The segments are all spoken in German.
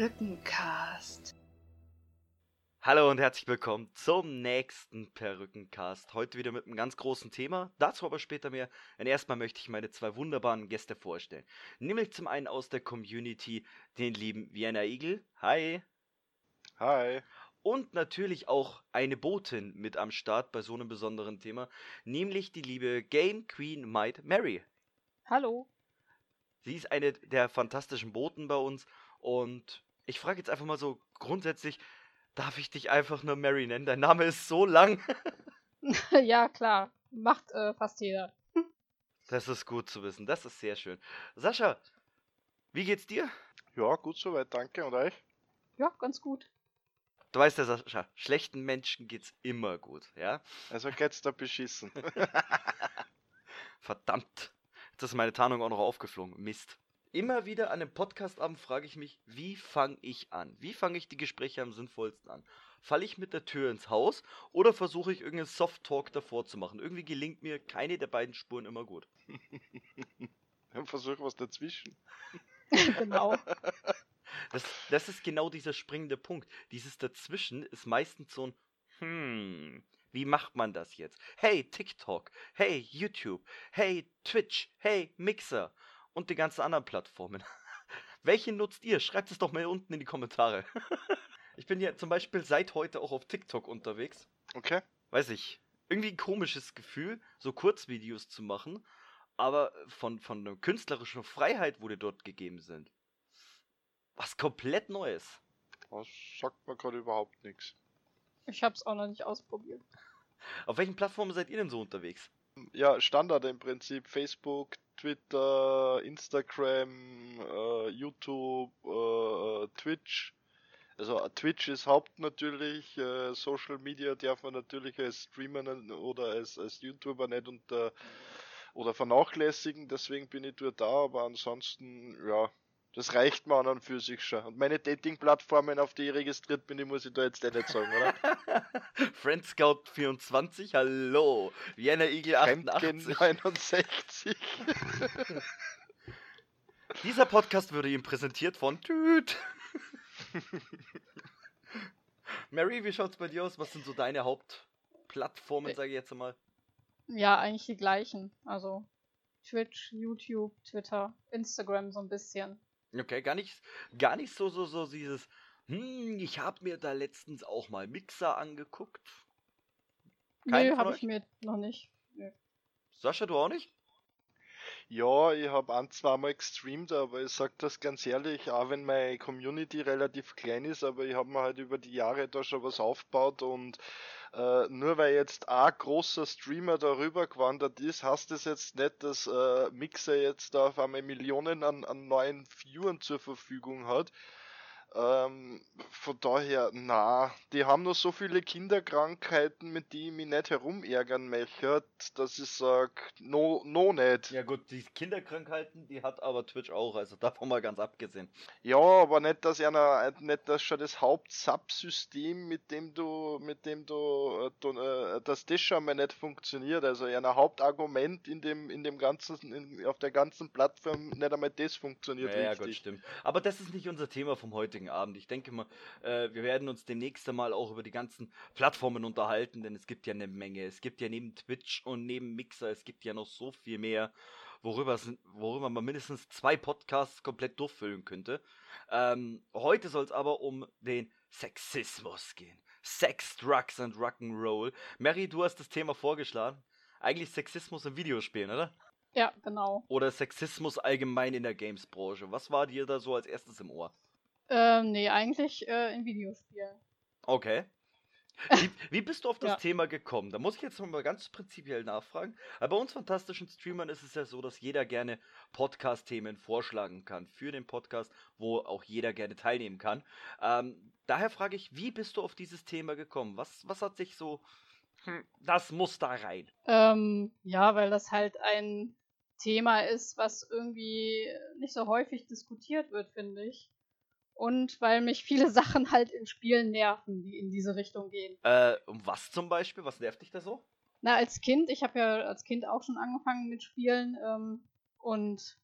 Perückencast. Hallo und herzlich willkommen zum nächsten Perückencast. Heute wieder mit einem ganz großen Thema, dazu aber später mehr. Denn erstmal möchte ich meine zwei wunderbaren Gäste vorstellen. Nämlich zum einen aus der Community den lieben Vienna Igel. Hi. Hi. Und natürlich auch eine Botin mit am Start bei so einem besonderen Thema, nämlich die liebe Game Queen Might Mary. Hallo. Sie ist eine der fantastischen Boten bei uns und ich frage jetzt einfach mal so grundsätzlich, darf ich dich einfach nur Mary nennen? Dein Name ist so lang. ja, klar. Macht äh, fast jeder. Das ist gut zu wissen. Das ist sehr schön. Sascha, wie geht's dir? Ja, gut soweit, danke. Und euch? Ja, ganz gut. Du weißt ja, Sascha, schlechten Menschen geht's immer gut, ja? Also geht's da beschissen. Verdammt. Jetzt ist meine Tarnung auch noch aufgeflogen. Mist. Immer wieder an einem Podcastabend frage ich mich, wie fange ich an? Wie fange ich die Gespräche am sinnvollsten an? Falle ich mit der Tür ins Haus oder versuche ich irgendeinen Soft-Talk davor zu machen? Irgendwie gelingt mir keine der beiden Spuren immer gut. Versuch was dazwischen. genau. Das, das ist genau dieser springende Punkt. Dieses Dazwischen ist meistens so ein Hm, wie macht man das jetzt? Hey, TikTok, hey, YouTube, hey, Twitch, hey, Mixer und die ganzen anderen Plattformen. Welche nutzt ihr? Schreibt es doch mal unten in die Kommentare. ich bin ja zum Beispiel seit heute auch auf TikTok unterwegs. Okay. Weiß ich. Irgendwie ein komisches Gefühl, so Kurzvideos zu machen, aber von, von der künstlerischen Freiheit, wo die dort gegeben sind. Was komplett Neues. Das sagt mir gerade überhaupt nichts. Ich hab's auch noch nicht ausprobiert. Auf welchen Plattformen seid ihr denn so unterwegs? Ja, Standard im Prinzip. Facebook, Twitter, Instagram, äh, YouTube, äh, Twitch. Also Twitch ist Haupt natürlich, äh, Social Media darf man natürlich als Streamer oder als, als YouTuber nicht unter oder vernachlässigen, deswegen bin ich dort da, aber ansonsten, ja, das reicht mir an und für sich schon. Und meine Dating-Plattformen, auf die ich registriert bin, die muss ich da jetzt eh nicht sagen, oder? Friendscout 24, hallo. Vienna Igel 88. 69. Dieser Podcast würde Ihnen präsentiert von Tüt. Mary, wie schaut's bei dir aus? Was sind so deine Hauptplattformen, sage ich jetzt mal? Ja, eigentlich die gleichen. Also Twitch, YouTube, Twitter, Instagram so ein bisschen. Okay, gar nicht, gar nicht so, so, so dieses, hm, ich habe mir da letztens auch mal Mixer angeguckt. Keinen Nö, habe ich mir noch nicht. Nö. Sascha, du auch nicht? Ja, ich habe ein, zweimal gestreamt, aber ich sag das ganz ehrlich, auch wenn meine Community relativ klein ist, aber ich habe mir halt über die Jahre da schon was aufgebaut und äh, nur weil jetzt ein großer Streamer darüber gewandert ist, heißt das jetzt nicht, dass äh, Mixer jetzt da auf einmal Millionen an, an neuen Viewern zur Verfügung hat. Ähm, von daher, na, die haben noch so viele Kinderkrankheiten, mit denen ich mich nicht herumärgern möchte, dass ich sag, no, no nicht. Ja gut, die Kinderkrankheiten, die hat aber Twitch auch, also davon mal ganz abgesehen. Ja, aber nicht, dass einer, nicht, dass schon das Haupt-Subsystem, mit dem du, mit dem du, äh, äh, dass das schon mal nicht funktioniert. Also ein Hauptargument in dem, in dem ganzen, in, auf der ganzen Plattform, nicht einmal das funktioniert ja, richtig. Ja, gut, stimmt. Aber das ist nicht unser Thema vom heutigen heutigen Abend. Ich denke mal, äh, wir werden uns demnächst einmal auch über die ganzen Plattformen unterhalten, denn es gibt ja eine Menge. Es gibt ja neben Twitch und neben Mixer, es gibt ja noch so viel mehr, worüber, worüber man mindestens zwei Podcasts komplett durchfüllen könnte. Ähm, heute soll es aber um den Sexismus gehen. Sex, Drugs and Rock'n'Roll. Mary, du hast das Thema vorgeschlagen. Eigentlich Sexismus in Videospielen, oder? Ja, genau. Oder Sexismus allgemein in der Games-Branche. Was war dir da so als erstes im Ohr? Ähm, nee, eigentlich äh, in Videospielen. Okay. Wie, wie, bist du auf das ja. Thema gekommen? Da muss ich jetzt mal ganz prinzipiell nachfragen. Aber bei uns fantastischen Streamern ist es ja so, dass jeder gerne Podcast-Themen vorschlagen kann für den Podcast, wo auch jeder gerne teilnehmen kann. Ähm, daher frage ich, wie bist du auf dieses Thema gekommen? Was, was hat sich so. Hm, das muss da rein. Ähm, ja, weil das halt ein Thema ist, was irgendwie nicht so häufig diskutiert wird, finde ich und weil mich viele Sachen halt in Spielen nerven, die in diese Richtung gehen. Äh, um was zum Beispiel? Was nervt dich da so? Na, als Kind, ich habe ja als Kind auch schon angefangen mit Spielen ähm, und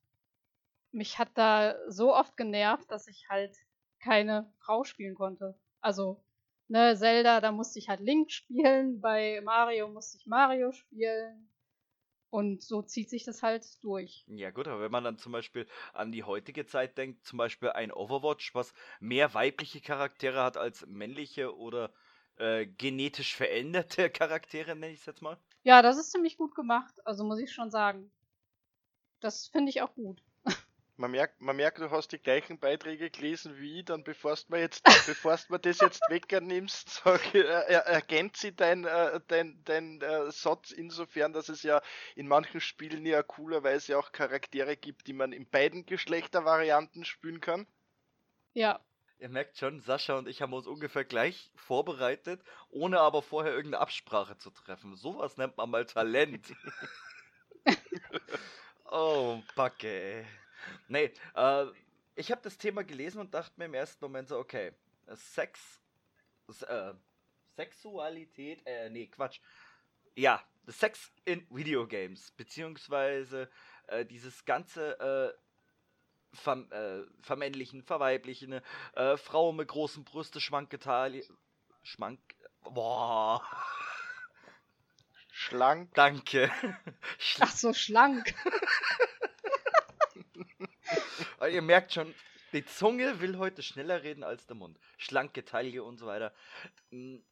mich hat da so oft genervt, dass ich halt keine Frau spielen konnte. Also, ne, Zelda, da musste ich halt Link spielen, bei Mario musste ich Mario spielen. Und so zieht sich das halt durch. Ja gut, aber wenn man dann zum Beispiel an die heutige Zeit denkt, zum Beispiel ein Overwatch, was mehr weibliche Charaktere hat als männliche oder äh, genetisch veränderte Charaktere, nenne ich es jetzt mal. Ja, das ist ziemlich gut gemacht, also muss ich schon sagen. Das finde ich auch gut. Man merkt, man merkt, du hast die gleichen Beiträge gelesen wie ich, dann bevor du jetzt, bevor du mir das jetzt wegnimmst, sag, äh, ergänzt sie dein, äh, dein, dein äh, Satz insofern, dass es ja in manchen Spielen ja coolerweise auch Charaktere gibt, die man in beiden Geschlechtervarianten spielen kann. Ja. Ihr merkt schon, Sascha und ich haben uns ungefähr gleich vorbereitet, ohne aber vorher irgendeine Absprache zu treffen. Sowas nennt man mal Talent. oh, Backe. Nee, äh, ich habe das Thema gelesen und dachte mir im ersten Moment so, okay, Sex, äh, Sexualität, äh, nee, Quatsch. Ja, Sex in Videogames, beziehungsweise äh, dieses ganze äh, ver äh, vermännlichen, verweiblichen, äh, Frau mit großen Brüste, schwanke Taille, schmank, boah. Schlank. Danke. Ach so, schlank. Ihr merkt schon, die Zunge will heute schneller reden als der Mund. Schlanke Taille und so weiter. Hm,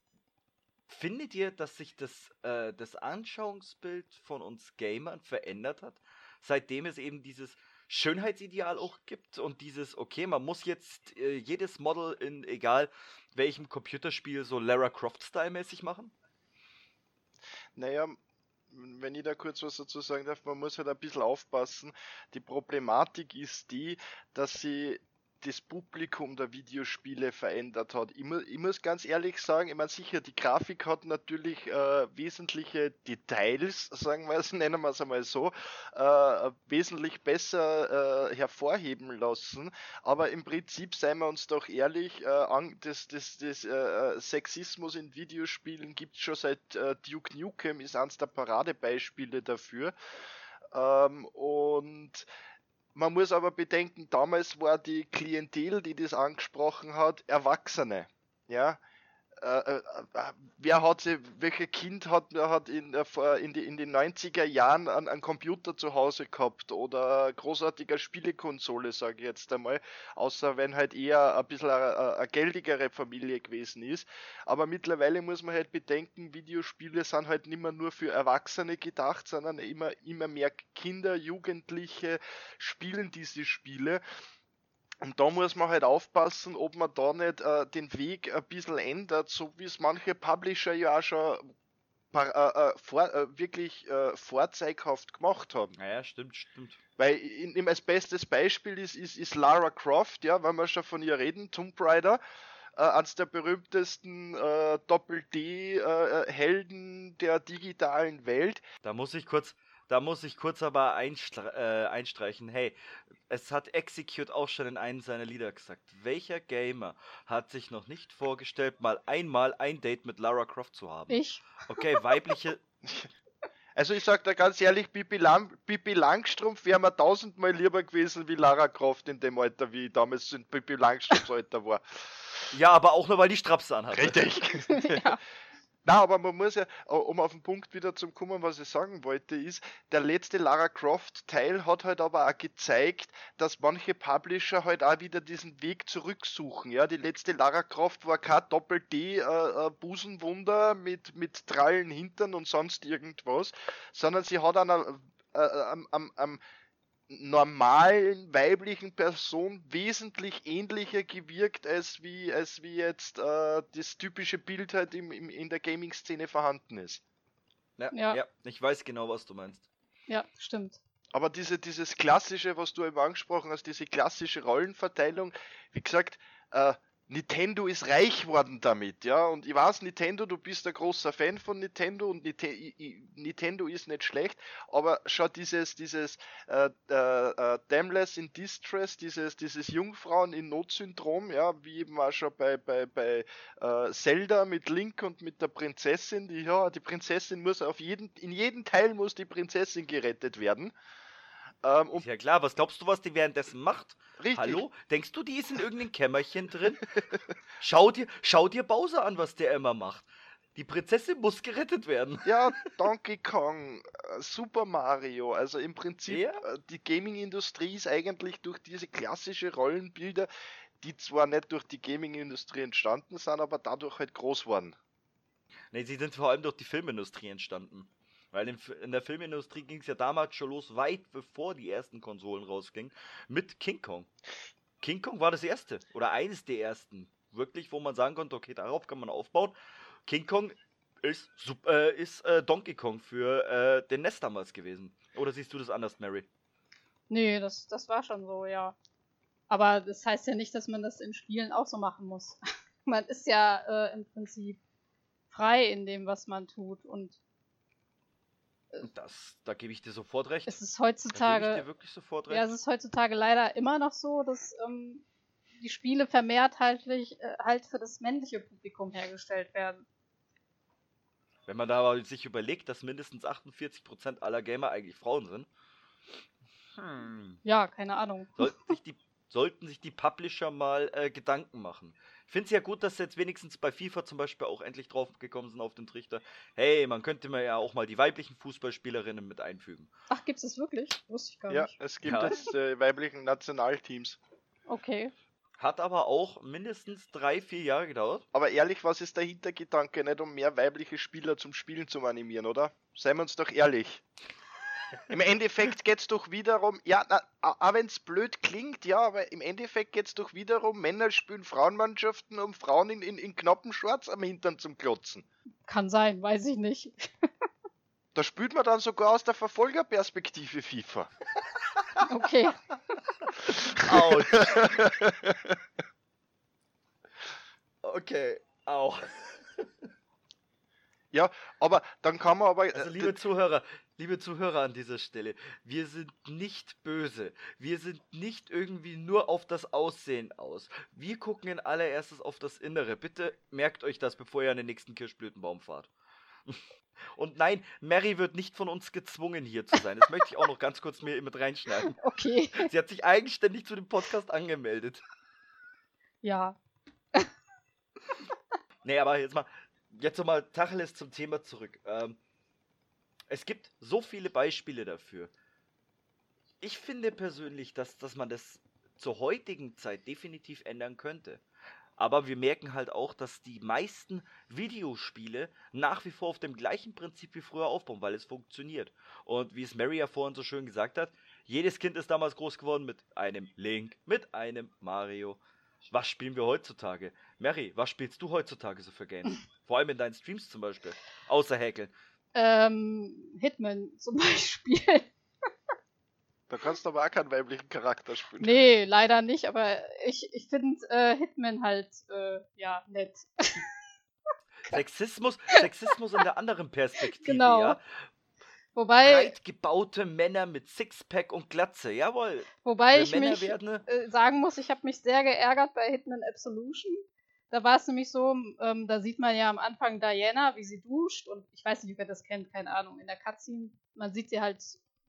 findet ihr, dass sich das, äh, das Anschauungsbild von uns Gamern verändert hat, seitdem es eben dieses Schönheitsideal auch gibt und dieses, okay, man muss jetzt äh, jedes Model in egal welchem Computerspiel so Lara Croft-Style mäßig machen? Naja, wenn ich da kurz was dazu sagen darf, man muss halt ein bisschen aufpassen. Die Problematik ist die, dass sie das Publikum der Videospiele verändert hat. Ich, mu ich muss ganz ehrlich sagen, ich meine sicher, die Grafik hat natürlich äh, wesentliche Details, sagen wir es, nennen wir es einmal so, äh, wesentlich besser äh, hervorheben lassen. Aber im Prinzip, seien wir uns doch ehrlich, äh, an, das, das, das äh, Sexismus in Videospielen gibt es schon seit äh, Duke Nukem, ist eines der Paradebeispiele dafür. Ähm, und man muss aber bedenken, damals war die Klientel, die das angesprochen hat, Erwachsene. Ja, äh, äh, wer hat sie, welcher Kind hat, hat in, äh, in, die, in den 90er Jahren einen, einen Computer zu Hause gehabt oder großartiger Spielekonsole, sage ich jetzt einmal, außer wenn halt eher ein bisschen eine, eine geldigere Familie gewesen ist. Aber mittlerweile muss man halt bedenken, Videospiele sind halt nicht mehr nur für Erwachsene gedacht, sondern immer, immer mehr Kinder, Jugendliche spielen diese Spiele. Und da muss man halt aufpassen, ob man da nicht äh, den Weg ein bisschen ändert, so wie es manche Publisher ja auch schon äh, äh vor, äh, wirklich äh, vorzeighaft gemacht haben. Naja, stimmt, stimmt. Weil in, in, als bestes Beispiel ist, ist, ist Lara Croft, ja, wenn wir schon von ihr reden, Tomb Raider, äh, eines der berühmtesten äh, Doppel-D-Helden der digitalen Welt. Da muss ich kurz, da muss ich kurz aber einstre äh, einstreichen. Hey, es hat Execute auch schon in einem seiner Lieder gesagt. Welcher Gamer hat sich noch nicht vorgestellt, mal einmal ein Date mit Lara Croft zu haben? Ich. Okay, weibliche. Also ich sag da ganz ehrlich, Bibi, Lam Bibi Langstrumpf wäre mir tausendmal lieber gewesen wie Lara Croft in dem Alter, wie ich damals in Bibi Langstrumpfs Alter war. Ja, aber auch nur, weil die Strapse anhat. Richtig. ja. Na, aber man muss ja, äh, um auf den Punkt wieder zu kommen, was ich sagen wollte, ist, der letzte Lara Croft Teil hat halt aber auch gezeigt, dass manche Publisher halt auch wieder diesen Weg zurücksuchen. Ja, die letzte Lara Croft war kein Doppel-D äh, äh, mit, mit Trallen Hintern und sonst irgendwas, sondern sie hat an am normalen weiblichen Person wesentlich ähnlicher gewirkt, als wie, als wie jetzt äh, das typische Bild halt im, im, in der Gaming-Szene vorhanden ist. Ja, ja. ja, ich weiß genau, was du meinst. Ja, stimmt. Aber diese, dieses klassische, was du eben angesprochen hast, diese klassische Rollenverteilung, wie gesagt, äh, Nintendo ist reich worden damit, ja. Und ich weiß, Nintendo, du bist ein großer Fan von Nintendo und Nintendo ist nicht schlecht, aber schau dieses, dieses äh, äh, äh, Damnless in Distress, dieses, dieses Jungfrauen in Not-Syndrom, ja, wie eben auch schon bei, bei, bei äh, Zelda mit Link und mit der Prinzessin, die, ja, die Prinzessin muss auf jeden, in jedem Teil muss die Prinzessin gerettet werden. Ähm, Ist und ja klar, was glaubst du, was die währenddessen macht? richtig. Hallo? Denkst du, die ist in irgendeinem Kämmerchen drin? schau dir, schau dir Bowser an, was der immer macht. Die Prinzessin muss gerettet werden. Ja, Donkey Kong, äh, Super Mario, also im Prinzip Ja. äh, die Gaming-Industrie ist eigentlich durch diese klassische Rollenbilder, die zwar nicht durch die Gaming-Industrie entstanden sind, aber dadurch halt groß waren. Nee, sie sind vor allem durch die Filmindustrie entstanden. Weil in, der Filmindustrie ging es ja damals schon los, weit bevor die ersten Konsolen rausgingen, mit King Kong. King Kong war das erste oder eines der ersten, wirklich, wo man sagen konnte, okay, darauf kann man aufbauen. King Kong ist, äh, ist äh, Donkey Kong für äh, den NES damals gewesen. Oder siehst du das anders, Mary? Nee, das, das war schon so, ja. Aber das heißt ja nicht, dass man das in Spielen auch so machen muss. man ist ja äh, im Prinzip frei in dem, was man tut. Und Das, da gebe ich dir sofort recht. es ist heutzutage dir wirklich sofort recht. Ja, es ist heutzutage leider immer noch so, dass ähm, die Spiele vermehrt halt, äh, halt für das männliche Publikum hergestellt werden. Wenn man da aber sich überlegt, dass mindestens 48% aller Gamer eigentlich Frauen sind. Hm. Ja, keine Ahnung. Sollten sich die, sollten sich die Publisher mal äh, Gedanken machen. Ich finde es ja gut, dass sie jetzt wenigstens bei FIFA zum Beispiel auch endlich drauf gekommen sind auf den Trichter. Hey, man könnte mir ja auch mal die weiblichen Fußballspielerinnen mit einfügen. Ach, gibt's das wirklich? Wusste ich gar Ja, nicht. es gibt Ja. jetzt äh, weiblichen Nationalteams. Okay. Hat aber auch mindestens drei, vier Jahre gedauert. Aber ehrlich, was ist der Hintergedanke? Nicht um mehr weibliche Spieler zum Spielen zu animieren, oder? Seien wir uns doch ehrlich. Im Endeffekt geht's doch wiederum, ja, na, auch wenn's blöd klingt, ja, aber im Endeffekt geht's doch wiederum, Männer spielen Frauenmannschaften, um Frauen in, in, in knappen Shorts am Hintern zum Klotzen. Kann sein, weiß ich nicht. Da spielt man dann sogar aus der Verfolgerperspektive FIFA. Okay. Autsch. okay, au. Ja, aber dann kann man aber. Also äh, liebe Zuhörer, liebe Zuhörer an dieser Stelle, wir sind nicht böse. Wir sind nicht irgendwie nur auf das Aussehen aus. Wir gucken in allererstes auf das Innere. Bitte merkt euch das, bevor ihr an den nächsten Kirschblütenbaum fahrt. Und nein, Mary wird nicht von uns gezwungen, hier zu sein. Das möchte ich auch noch ganz kurz mir mit reinschneiden. Okay. Sie hat sich eigenständig zu dem Podcast angemeldet. Ja. Nee, aber jetzt mal, jetzt noch mal Tacheles zum Thema zurück. Ähm, es gibt so viele Beispiele dafür. Ich finde persönlich, dass, dass man das zur heutigen Zeit definitiv ändern könnte. Aber wir merken halt auch, dass die meisten Videospiele nach wie vor auf dem gleichen Prinzip wie früher aufbauen, weil es funktioniert. Und wie es Mary ja vorhin so schön gesagt hat, jedes Kind ist damals groß geworden mit einem Link, mit einem Mario. Was spielen wir heutzutage? Mary, was spielst du heutzutage so für Games? Vor allem in deinen Streams zum Beispiel. Außer Häkeln. Ähm, Hitman zum Beispiel. Da kannst du aber auch keinen weiblichen Charakter spielen. nee, leider nicht, aber ich, ich finde äh, Hitman halt, äh, ja, nett. Sexismus, Sexismus in der anderen Perspektive, Genau. ja. Wobei, Breit gebaute Männer mit Sixpack und Glatze, jawohl. wobei Wir ich Männer mich werden, ne? äh, sagen muss, ich habe mich sehr geärgert bei Hitman Absolution. Da war es nämlich so, ähm, da sieht man ja am Anfang Diana, wie sie duscht und ich weiß nicht, wer das kennt, keine Ahnung, in der Cutscene, man sieht sie halt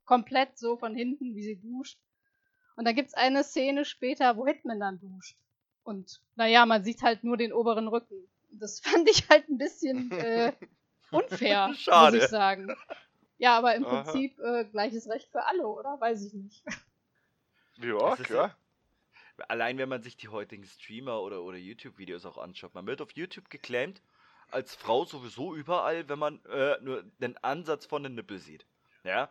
komplett so von hinten, wie sie duscht. Und da gibt's eine Szene später, wo Hitman dann duscht. Und naja, man sieht halt nur den oberen Rücken. Das fand ich halt ein bisschen äh, unfair, Schade. muss ich sagen. Ja, aber im Aha. Prinzip äh, gleiches Recht für alle, oder? Weiß ich nicht. Ja, klar. Allein wenn man sich die heutigen Streamer oder, oder YouTube-Videos auch anschaut. Man wird auf YouTube geclaimt als Frau sowieso überall, wenn man äh, nur den Ansatz von den Nippel sieht. Ja.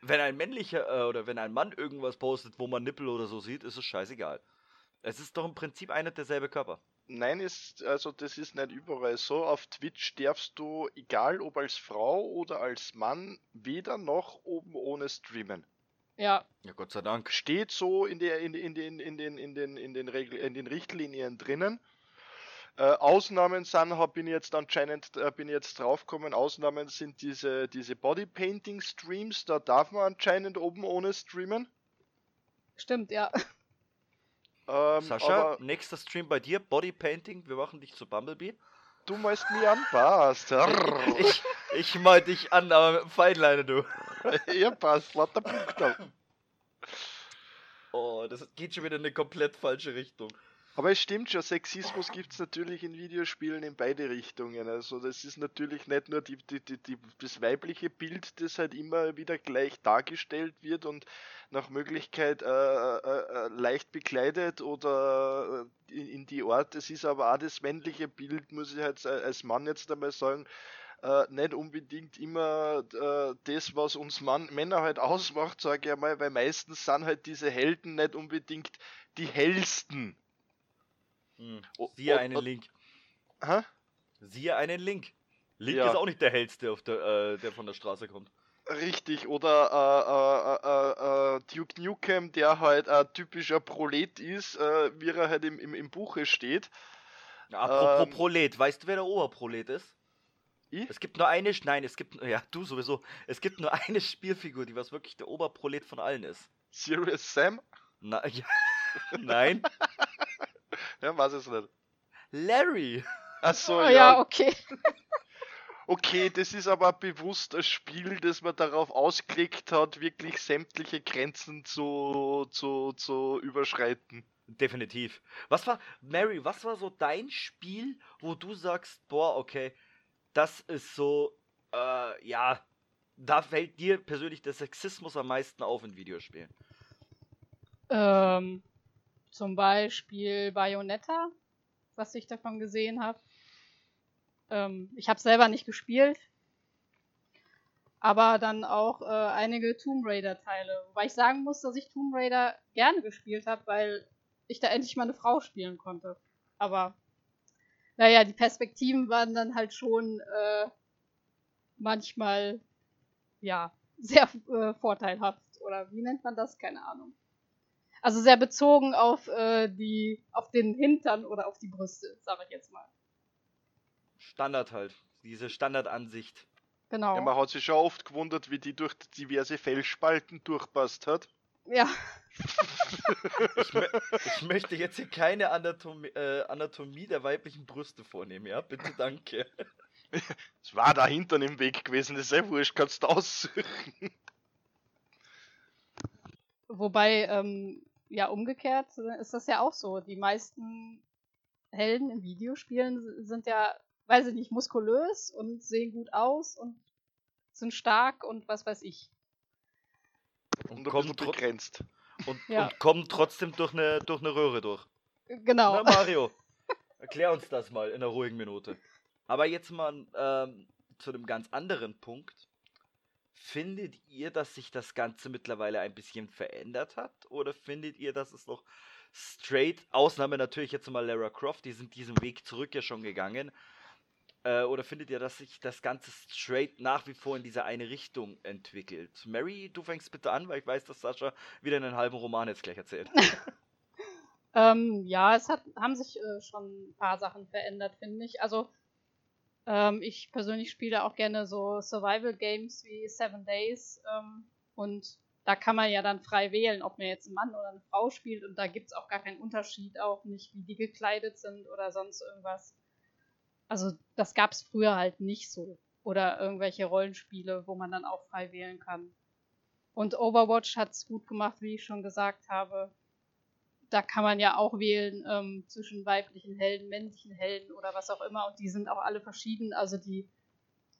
Wenn ein männlicher äh, oder wenn ein Mann irgendwas postet, wo man Nippel oder so sieht, ist es scheißegal. Es ist doch im Prinzip einer derselbe Körper. Nein, ist, also das ist nicht überall so. Auf Twitch darfst du, egal ob als Frau oder als Mann, weder noch oben ohne streamen. Ja, Ja, Gott sei Dank. Steht so in, der, in, in, den, in, den, in, den, in, den Regel, in den Richtlinien drinnen. Äh, Ausnahmen sind, hab, bin ich jetzt anscheinend äh, bin ich jetzt draufgekommen, Ausnahmen sind diese, diese Bodypainting-Streams, da darf man anscheinend oben ohne streamen. stimmt, ja. Ähm, Sascha, aber nächster Stream bei dir, Bodypainting, wir machen dich zu Bumblebee. du malst mich an, passt. Ich, ich mal dich an, aber mit dem Feinleine, du. ja, passt, lauter Punkte. Oh, das geht schon wieder in eine komplett falsche Richtung. Aber es stimmt schon, Sexismus gibt es natürlich in Videospielen in beide Richtungen. Also das ist natürlich nicht nur die, die, die, das weibliche Bild, das halt immer wieder gleich dargestellt wird und nach Möglichkeit äh, äh, äh leicht bekleidet oder äh, in, in, die Art. Es ist aber auch das männliche Bild, muss ich halt als Mann jetzt einmal sagen, äh, nicht unbedingt immer äh, das, was uns Mann, Männer halt ausmacht, sage ich einmal, weil meistens sind halt diese Helden nicht unbedingt die hellsten. Hm. Siehe einen Link. Hä? Siehe einen Link. Link ja. ist auch nicht der hellste, der, äh, der von der Straße kommt. Richtig, oder äh, äh, äh, Duke Nukem, der halt ein typischer Prolet ist, wie er halt im, im, im Buche steht. Apropos ähm, Prolet, weißt du, wer der Oberprolet ist? Ich? Es gibt nur eine, nein, es gibt, ja, du sowieso, es gibt nur eine Spielfigur, die was wirklich der Oberprolet von allen ist. Serious Sam? Na, ja, nein. ja, was ist nicht? Larry. Achso, oh, ja. ja, okay. Okay, das ist aber bewusst ein Spiel, das man darauf ausgelegt hat, wirklich sämtliche Grenzen zu, zu, zu überschreiten. Definitiv. Was war, Mary, was war so dein Spiel, wo du sagst, boah, okay, das ist so, äh, ja, da fällt dir persönlich der Sexismus am meisten auf in Videospielen? Ähm, zum Beispiel Bayonetta, was ich davon gesehen habe. Ähm, ich habe selber nicht gespielt, aber dann auch äh, einige Tomb Raider Teile. Wobei ich sagen muss, dass ich Tomb Raider gerne gespielt habe, weil ich da endlich mal eine Frau spielen konnte. Aber naja, die Perspektiven waren dann halt schon äh, manchmal ja sehr äh, vorteilhaft oder wie nennt man das? Keine Ahnung. Also sehr bezogen auf äh, die, auf den Hintern oder auf die Brüste, sage ich jetzt mal. Standard halt, diese Standardansicht. Genau. Ja, man hat sich schon oft gewundert, wie die durch diverse Fellspalten durchpasst hat. Ja. ich, ich, möchte jetzt hier keine Anatomie, äh, Anatomie der weiblichen Brüste vornehmen, ja? Bitte danke. Es war da hinten im Weg gewesen, das ist ja wurscht, kannst du aussuchen. Wobei, ähm, ja, umgekehrt ist das ja auch so. Die meisten Helden in Videospielen sind ja, weiß ich nicht, muskulös und sehen gut aus und sind stark und was weiß ich. Und, und kommen begrenzt. Und, ja. und kommen trotzdem durch eine, durch eine Röhre durch. Genau. Na, Mario, erklär uns das mal in einer ruhigen Minute. Aber jetzt mal ähm, zu einem ganz anderen Punkt. Findet ihr, dass sich das Ganze mittlerweile ein bisschen verändert hat? Oder findet ihr, dass es noch straight, Ausnahme natürlich jetzt mal Lara Croft, die sind diesen Weg zurück ja schon gegangen, äh, oder findet ihr, dass sich das Ganze straight nach wie vor in diese eine Richtung entwickelt? Mary, du fängst bitte an, weil ich weiß, dass Sascha wieder einen halben Roman jetzt gleich erzählt. ähm, ja, es hat, haben sich äh, schon ein paar Sachen verändert, finde ich. Also, ähm, ich persönlich spiele auch gerne so Survival-Games wie Seven Days. Ähm, und da kann man ja dann frei wählen, ob man jetzt ein Mann oder eine Frau spielt. Und da gibt es auch gar keinen Unterschied, auch nicht, wie die gekleidet sind oder sonst irgendwas. Also das gab es früher halt nicht so. Oder irgendwelche Rollenspiele, wo man dann auch frei wählen kann. Und Overwatch hat es gut gemacht, wie ich schon gesagt habe. Da kann man ja auch wählen ähm, zwischen weiblichen Helden, männlichen Helden oder was auch immer. Und die sind auch alle verschieden. Also die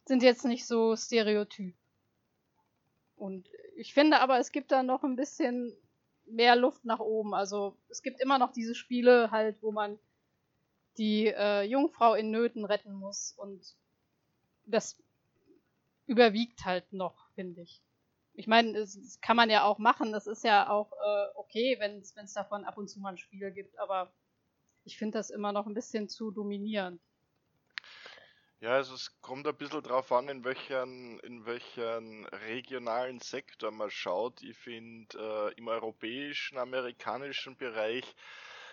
sind jetzt nicht so stereotyp. Und ich finde aber, es gibt da noch ein bisschen mehr Luft nach oben. Also es gibt immer noch diese Spiele halt, wo man die äh, Jungfrau in Nöten retten muss. Und das überwiegt halt noch, finde ich. Ich meine, das, kann man ja auch machen. Das ist ja auch äh, okay, wenn es davon ab und zu mal ein Spiel gibt. Aber ich finde das immer noch ein bisschen zu dominierend. Ja, also es kommt ein bisschen drauf an, in welchen, in welchen regionalen Sektor man schaut. Ich finde, äh, im europäischen, amerikanischen Bereich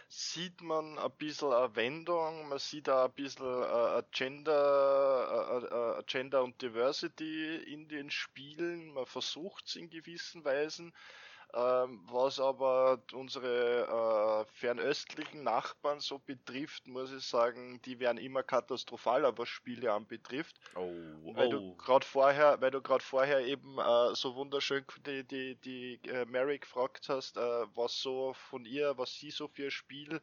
sieht man ein bisschen eine Wendung, man sieht auch ein bisschen äh, Gender, äh, Gender und Diversity in den Spielen, man versucht es in gewissen Weisen, was aber unsere äh, fernöstlichen Nachbarn so betrifft, muss ich sagen, die werden immer katastrophaler, was Spiele anbetrifft. Oh, weil du oh. gerade vorher, weil du gerade vorher eben äh, so wunderschön die, die, die äh, Mary gefragt hast, was so von ihr, was sie so für ein Spiel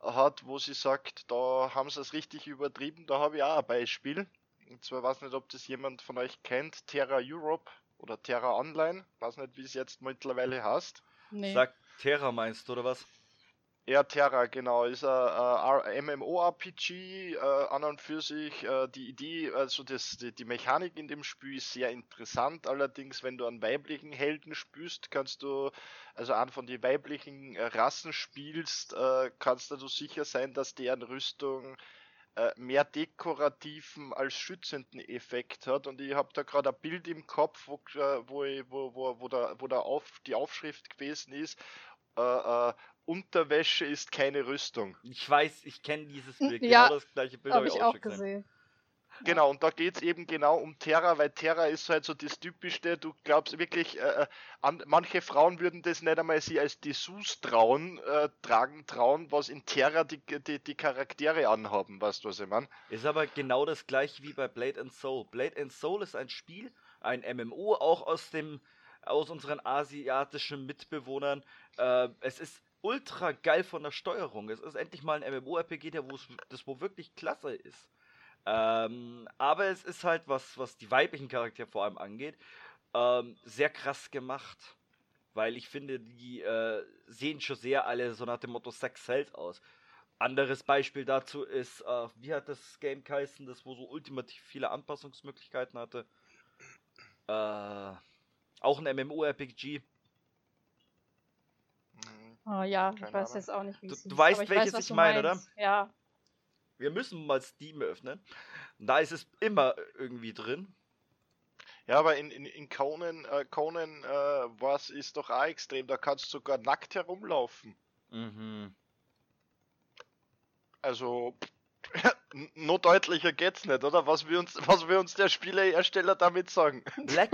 hat, wo sie sagt, da haben sie es richtig übertrieben. Da habe ich auch ein Beispiel. Und zwar weiß nicht, ob das jemand von euch kennt, Terra Europe oder Terra Online. Weiß nicht, wie es jetzt mittlerweile heißt. Nee. Sag Terra meinst du, oder was? Ja, Terra, genau, ist ein äh, MMORPG äh, an und für sich. Äh, die Idee, also das, die, die Mechanik in dem Spiel ist sehr interessant. Allerdings, wenn du einen weiblichen Helden spielst, kannst du, also einen von den weiblichen Rassen spielst, äh, kannst du sicher sein, dass deren Rüstung äh, mehr dekorativen als schützenden Effekt hat. Und ich habe da gerade ein Bild im Kopf, wo, äh, wo, ich, wo, wo, wo, da, wo da auf, die Aufschrift gewesen ist. Äh, äh, Unterwäsche ist keine Rüstung. Ich weiß, ich kenne dieses Bild. Ja, genau das gleiche Bild Habe ich auch gesehen. gesehen. Genau, und da geht es eben genau um Terra, weil Terra ist halt so das Typischste, du glaubst wirklich, äh, an, manche Frauen würden das nicht einmal sie als Dessous trauen, äh, tragen, trauen, was in Terra die, die, die Charaktere anhaben, weißt du, was ich meine? Ist aber genau das gleiche wie bei Blade and Soul. Blade and Soul ist ein Spiel, ein MMO, auch aus dem aus unseren asiatischen Mitbewohnern. Äh, es ist ultra geil von der Steuerung. Es ist endlich mal ein MMORPG, der wo's, das wo wirklich klasse ist. Ähm, aber es ist halt, was, was die weiblichen Charaktere vor allem angeht, ähm, sehr krass gemacht. Weil ich finde, die äh, sehen schon sehr alle so nach dem Motto Sex hält aus. Anderes Beispiel dazu ist, äh, wie hat das Game geheißen, das wo so ultimativ viele Anpassungsmöglichkeiten hatte? Äh, auch ein MMORPG. Mhm. Oh, ja, ich Keine weiß Ahnung. jetzt auch nicht, wie Du- es du weißt, ich welches weiß, ich meine, oder? Ja. Wir müssen mal Steam öffnen. Und da ist es immer irgendwie drin. Ja, aber in, in, in Conan, äh, Conan äh, was ist doch auch extrem, da kannst du sogar nackt herumlaufen. Mhm. Also, n- noch deutlicher geht's nicht, oder? Was wir uns, was wir uns der Spielehersteller damit sagen. Black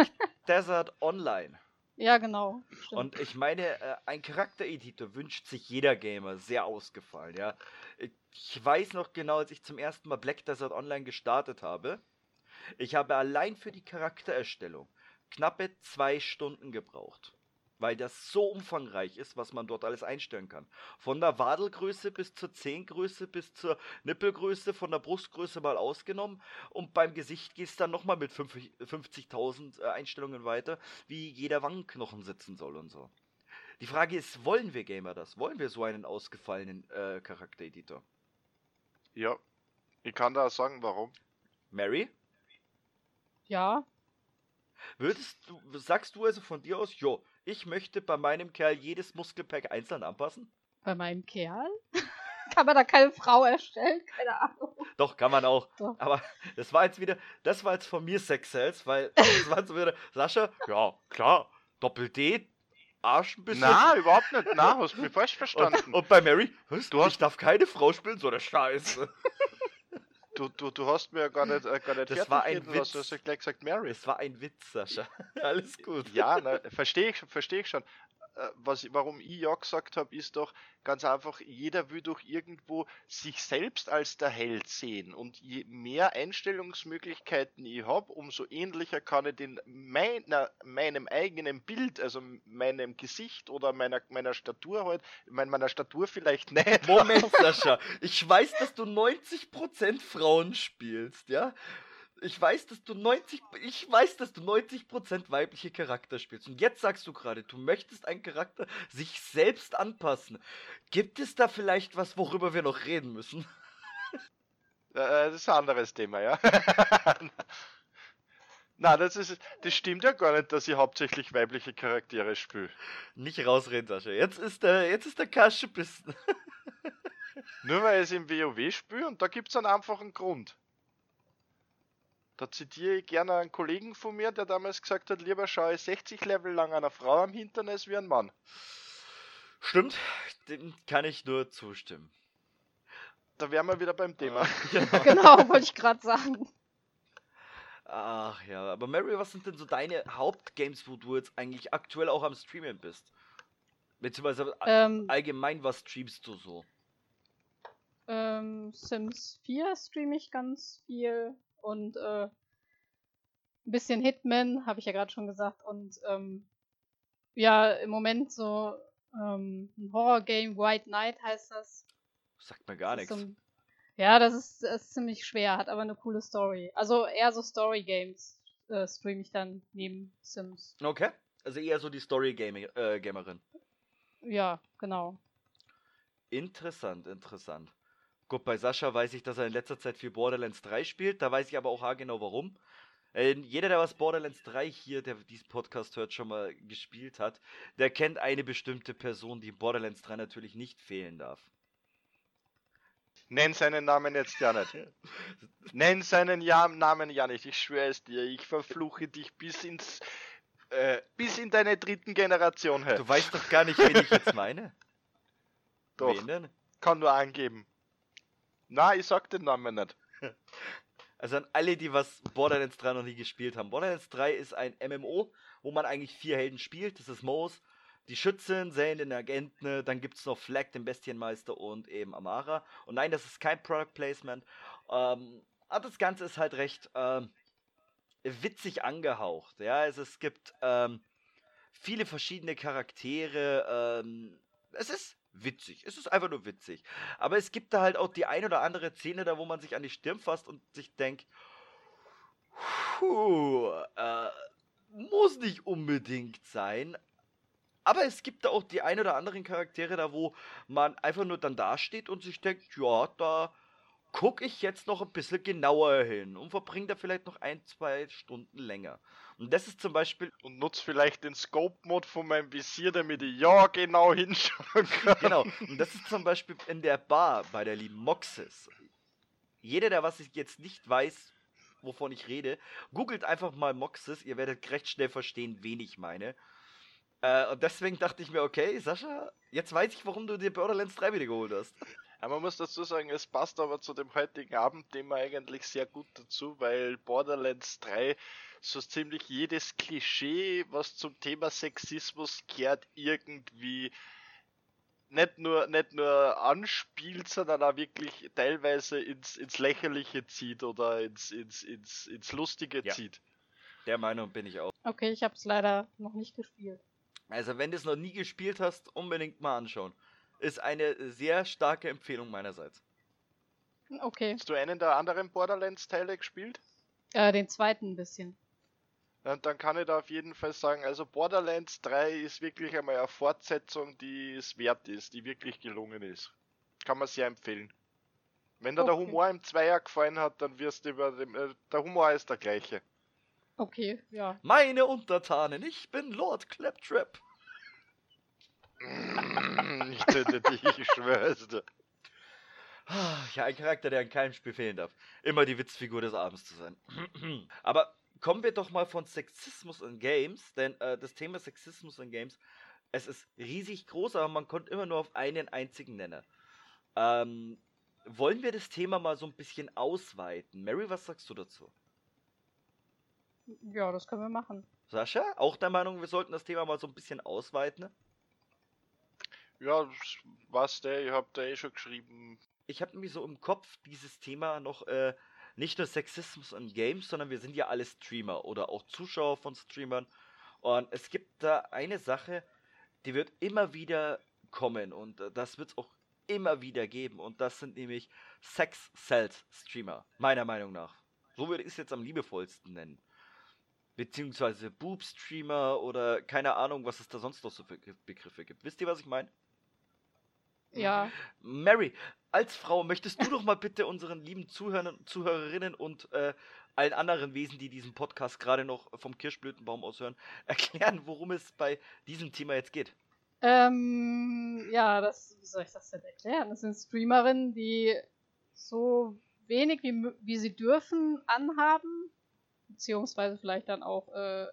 Desert Online. ja, genau. Stimmt. Und ich meine, äh, ein Charaktereditor wünscht sich jeder Gamer sehr ausgefallen, ja. Ich weiß noch genau, als ich zum ersten Mal Black Desert Online gestartet habe, ich habe allein für die Charaktererstellung knappe zwei Stunden gebraucht. Weil das so umfangreich ist, was man dort alles einstellen kann. Von der Wadelgröße bis zur Zehengröße, bis zur Nippelgröße, von der Brustgröße mal ausgenommen. Und beim Gesicht geht es dann nochmal mit 50 50.000 äh, Einstellungen weiter, wie jeder Wangenknochen sitzen soll und so. Die Frage ist, wollen wir Gamer das? Wollen wir so einen ausgefallenen äh, Charaktereditor? Ja, ich kann da sagen, warum. Mary? ja, Würdest du, sagst du also von dir aus, jo, ich möchte bei meinem Kerl jedes Muskelpack einzeln anpassen? bei meinem Kerl. Kann man da keine Frau erstellen? Keine Ahnung. Doch, kann man auch. Doch. Aber das war jetzt wieder, das war jetzt von mir Sex Sales, weil das war so wieder, Sascha, ja, klar, Doppel-D, Arsch ein bisschen. Na, überhaupt nicht. Na, hast du mich falsch und, verstanden. und bei Mary, Du hast- ich darf keine Frau spielen, so eine Scheiße. Du, du, du hast mir ja gar nicht, äh, gar nicht Das war ein reden Witz. Du hast ja gleich gesagt, Mary. Es war ein Witz, Sascha. Alles gut. Ja, verstehe ich, versteh ich schon. Äh, Was, warum ich ja gesagt habe, ist doch ganz einfach, jeder will doch irgendwo sich selbst als der Held sehen. Und je mehr Einstellungsmöglichkeiten ich habe, umso ähnlicher kann ich den meiner, meinem eigenen Bild, also meinem Gesicht oder meiner, meiner Statur halt, ich meine, meiner Statur vielleicht nicht. Moment, Sascha. Ich weiß, dass du 90% Frauen spielst, ja? Ich weiß, dass du 90 ich weiß, dass du 90% weibliche Charakter spielst und jetzt sagst du gerade, du möchtest einen Charakter sich selbst anpassen. Gibt es da vielleicht was, worüber wir noch reden müssen? Äh, das ist ein anderes Thema, ja. Na, das ist, das stimmt ja gar nicht, dass ich hauptsächlich weibliche Charaktere spiele. Nicht rausreden, Sascha. Jetzt ist der jetzt ist der Kasche bissen. Nur weil ich es im WoW spiele und da gibt es einen einfachen Grund. Da zitiere ich gerne einen Kollegen von mir, der damals gesagt hat, lieber schaue ich 60 Level lang einer Frau am Hintern als wie ein Mann. Stimmt, dem kann ich nur zustimmen. Da wären wir wieder beim Thema. Genau. Genau, wollte ich gerade sagen. Ach ja, aber Mary, was sind denn so deine Hauptgames, wo du jetzt eigentlich aktuell auch am Streamen bist? Beziehungsweise Ähm, allgemein, was streamst du so? ähm, Sims 4 streame ich ganz viel und äh, ein bisschen Hitman, habe ich ja gerade schon gesagt. Und ähm, ja, im Moment so ähm, ein Horror-Game, White Knight heißt das. Sagt mir gar nichts. ja, das ist, das ist ziemlich schwer, hat aber eine coole Story. Also eher so Story-Games äh, streame ich dann neben Sims. Okay. Also eher so die Story-Gamerin. Ja, genau. Interessant, interessant. Gut, bei Sascha weiß ich, dass er in letzter Zeit viel Borderlands 3 spielt. Da weiß ich aber auch haargenau warum. Äh, jeder, der was Borderlands 3 hier, der diesen Podcast hört, schon mal gespielt hat, der kennt eine bestimmte Person, die in Borderlands 3 natürlich nicht fehlen darf. Nenn seinen Namen jetzt ja nicht. Nenn seinen ja Namen ja nicht. Ich schwöre es dir. Ich verfluche dich bis ins äh, bis in deine dritten Generation. Hä? Du weißt doch gar nicht, wen ich jetzt meine. Doch, kann nur angeben. Na, ich sag den Namen nicht. Also an alle, die was Borderlands 3 noch nie gespielt haben. Borderlands 3 ist ein MMO, wo man eigentlich vier Helden spielt. Das ist Moos, die Schützin, Zane, den Agenten, dann gibt es noch Flag, den Bestienmeister und eben Amara. Und nein, das ist kein Product Placement. Ähm, aber das Ganze ist halt recht ähm, witzig angehaucht. Ja, also es gibt ähm, viele verschiedene Charaktere. Ähm, es ist witzig. Es ist einfach nur witzig. Aber es gibt da halt auch die ein oder andere Szene, da wo man sich an die Stirn fasst und sich denkt, puh, äh, muss nicht unbedingt sein. Aber es gibt da auch die ein oder anderen Charaktere da, wo man einfach nur dann dasteht und sich denkt, ja, da gucke ich jetzt noch ein bisschen genauer hin und verbringe da vielleicht noch ein, zwei Stunden länger. Und das ist zum Beispiel Und nutz vielleicht den Scope-Mod von meinem Visier, damit ich ja genau hinschauen kann. Genau, und das ist zum Beispiel in der Bar bei der lieben Moxis. Jeder, der was ich jetzt nicht weiß, wovon ich rede, googelt einfach mal Moxis, ihr werdet recht schnell verstehen, wen ich meine. Äh, und deswegen dachte ich mir, okay, Sascha, jetzt weiß ich, warum du dir Borderlands 3 wieder geholt hast. Aber man muss dazu sagen, es passt aber zu dem heutigen Abendthema eigentlich sehr gut dazu, weil Borderlands 3 so ziemlich jedes Klischee, was zum Thema Sexismus kehrt, irgendwie nicht nur, nicht nur anspielt, sondern auch wirklich teilweise ins, ins Lächerliche zieht oder ins, ins, ins, ins Lustige Ja. zieht. Der Meinung bin ich auch. Okay, ich habe es leider noch nicht gespielt. Also, wenn du es noch nie gespielt hast, unbedingt mal anschauen. Ist eine sehr starke Empfehlung meinerseits. Okay, Hast du einen der anderen Borderlands-Teile gespielt? äh, den zweiten ein bisschen. Und dann kann ich da auf jeden Fall sagen, also Borderlands 3 ist wirklich einmal eine Fortsetzung, die es wert ist, die wirklich gelungen ist. Kann man sehr empfehlen. Wenn dir der Okay. Humor im Zweier gefallen hat, dann wirst du über dem, äh, der Humor ist der gleiche. Okay, ja. Meine Untertanen, ich bin Lord Claptrap. ich töte dich, ich schwör's dir. Ah, Ja, ein Charakter, der in keinem Spiel fehlen darf. Immer die Witzfigur des Abends zu sein. Aber kommen wir doch mal von Sexismus in Games, denn äh, das Thema Sexismus in Games, es ist riesig groß, aber man kommt immer nur auf einen einzigen Nenner. Ähm, wollen wir das Thema mal so ein bisschen ausweiten? Mary, was sagst du dazu? Ja, das können wir machen. Sascha, auch der Meinung, wir sollten das Thema mal so ein bisschen ausweiten? Ja, was der, ich hab da eh schon geschrieben. ich habe nämlich so im Kopf dieses Thema noch äh, nicht nur Sexismus in Games, sondern wir sind ja alle Streamer oder auch Zuschauer von Streamern. Und es gibt da eine Sache, die wird immer wieder kommen und äh, das wird es auch immer wieder geben. Und das sind nämlich Sex-Sales-Streamer, meiner Meinung nach. So würde ich es jetzt am liebevollsten nennen. Beziehungsweise Boob-Streamer oder keine Ahnung, was es da sonst noch so für Begriffe gibt. Wisst ihr, was ich meine? Ja, Mary, als Frau möchtest du doch mal bitte unseren lieben Zuhörern, Zuhörerinnen und äh, allen anderen Wesen, die diesen Podcast gerade noch vom Kirschblütenbaum aus hören, erklären, worum es bei diesem Thema jetzt geht. ähm, ja, das, wie soll ich das denn erklären? Das sind Streamerinnen, die so wenig wie, wie sie dürfen anhaben, beziehungsweise vielleicht dann auch äh,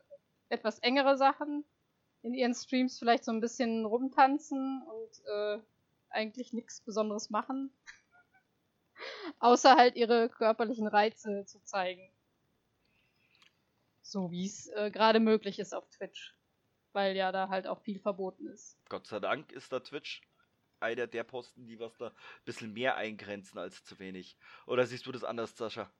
etwas engere Sachen in ihren Streams vielleicht so ein bisschen rumtanzen und äh, eigentlich nichts Besonderes machen. Außer halt ihre körperlichen Reize zu zeigen. So wie es äh, gerade möglich ist auf Twitch. Weil ja da halt auch viel verboten ist. Gott sei Dank ist da Twitch einer der Posten, die was da ein bisschen mehr eingrenzen als zu wenig. Oder siehst du das anders, Sascha?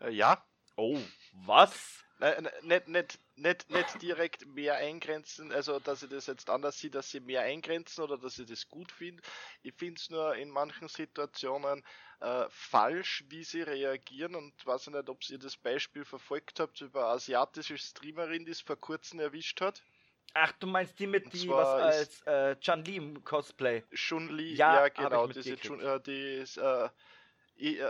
Äh, ja. Oh, was? Nein, nicht, nicht, nicht, nicht direkt mehr eingrenzen, also dass ich das jetzt anders sehe, dass sie mehr eingrenzen oder dass ich das gut finde. Ich finde es nur in manchen Situationen äh, falsch, wie sie reagieren und weiß nicht, ob ihr das Beispiel verfolgt habt über eine asiatische Streamerin, die es vor kurzem erwischt hat. Ach, du meinst die mit die was als äh, Chun Li im Cosplay? Chun Li, ja, ja genau, diese Chun, äh, die ist, äh,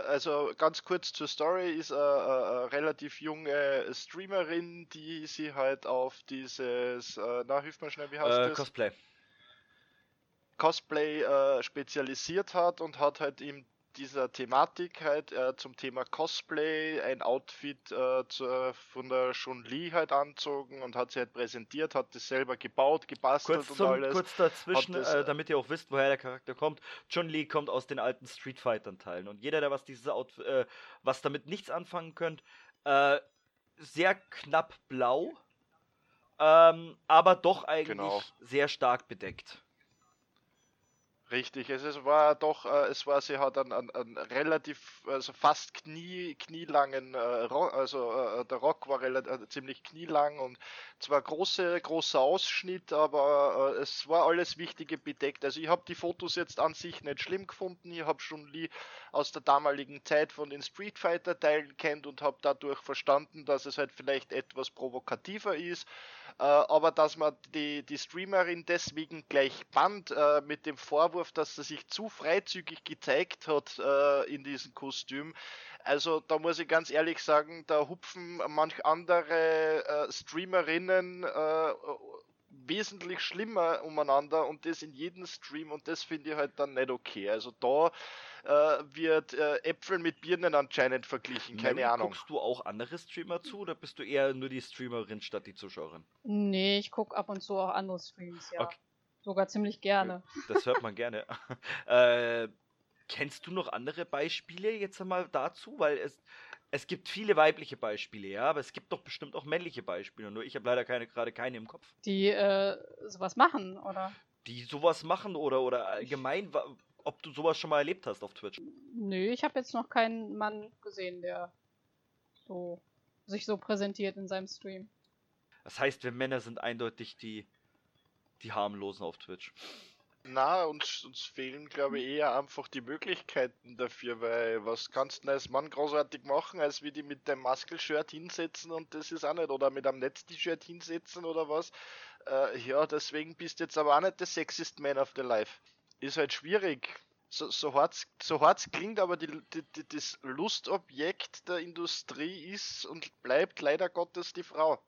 also ganz kurz zur Story, ist eine, eine relativ junge Streamerin, die sie halt auf dieses, äh, na hilf mir schnell, wie heißt äh, das? Cosplay. Cosplay äh, spezialisiert hat und hat halt im dieser Thematik halt äh, zum Thema Cosplay ein Outfit äh, zu, von der Chun Li halt anzogen und hat sie halt präsentiert, hat das selber gebaut, gebastelt kurz und zum, alles. Kurz dazwischen, das, äh, damit ihr auch wisst, woher der Charakter kommt. Chun Li kommt aus den alten Street Fighter Teilen und jeder, der was dieses Outfit, äh, was damit nichts anfangen könnt, äh, sehr knapp blau, ähm, aber doch eigentlich genau. sehr stark bedeckt. Richtig, es, war doch, äh, es war, sie hat einen, einen, einen relativ, also fast knie, knielangen, äh, Rock, also äh, der Rock war relativ, ziemlich knielang und zwar große, großer Ausschnitt, aber es war alles Wichtige bedeckt. Also ich habe die Fotos jetzt an sich nicht schlimm gefunden, ich habe schon Lee aus der damaligen Zeit von den Street Fighter Teilen kennt und habe dadurch verstanden, dass es halt vielleicht etwas provokativer ist. Äh, aber dass man die, die Streamerin deswegen gleich band äh, mit dem Vorwurf, dass sie sich zu freizügig gezeigt hat äh, in diesem Kostüm. Also da muss ich ganz ehrlich sagen, da hupfen manch andere äh, Streamerinnen äh, wesentlich schlimmer umeinander und das in jedem Stream und das finde ich halt dann nicht okay. Also da äh, wird äh, Äpfel mit Birnen anscheinend verglichen, keine Mary, Ahnung. Guckst du auch andere Streamer zu oder bist du eher nur die Streamerin statt die Zuschauerin? Nee, ich gucke ab und zu auch andere Streams, ja. Okay. Sogar ziemlich gerne. Das hört man gerne. äh, kennst du noch andere Beispiele jetzt einmal dazu? Weil es, es gibt viele weibliche Beispiele, ja, aber es gibt doch bestimmt auch männliche Beispiele. Nur ich habe leider keine, gerade keine im Kopf. Die äh, sowas machen, oder? Die sowas machen oder, oder allgemein, ob du sowas schon mal erlebt hast auf Twitch. Nö, ich habe jetzt noch keinen Mann gesehen, der so sich so präsentiert in seinem Stream. Das heißt, wir Männer sind eindeutig die, die harmlosen auf Twitch. Na, uns, uns fehlen, glaube ich, eher einfach die Möglichkeiten dafür, weil was kannst du als Mann großartig machen, als wie die mit dem Muscle-Shirt hinsetzen und das ist auch nicht, oder mit einem Netz-T-Shirt hinsetzen oder was. Äh, ja, deswegen bist du jetzt aber auch nicht der Sexist Man of the Life ist halt schwierig. So, so hart so klingt, aber die, die, die, das Lustobjekt der Industrie ist und bleibt leider Gottes die Frau.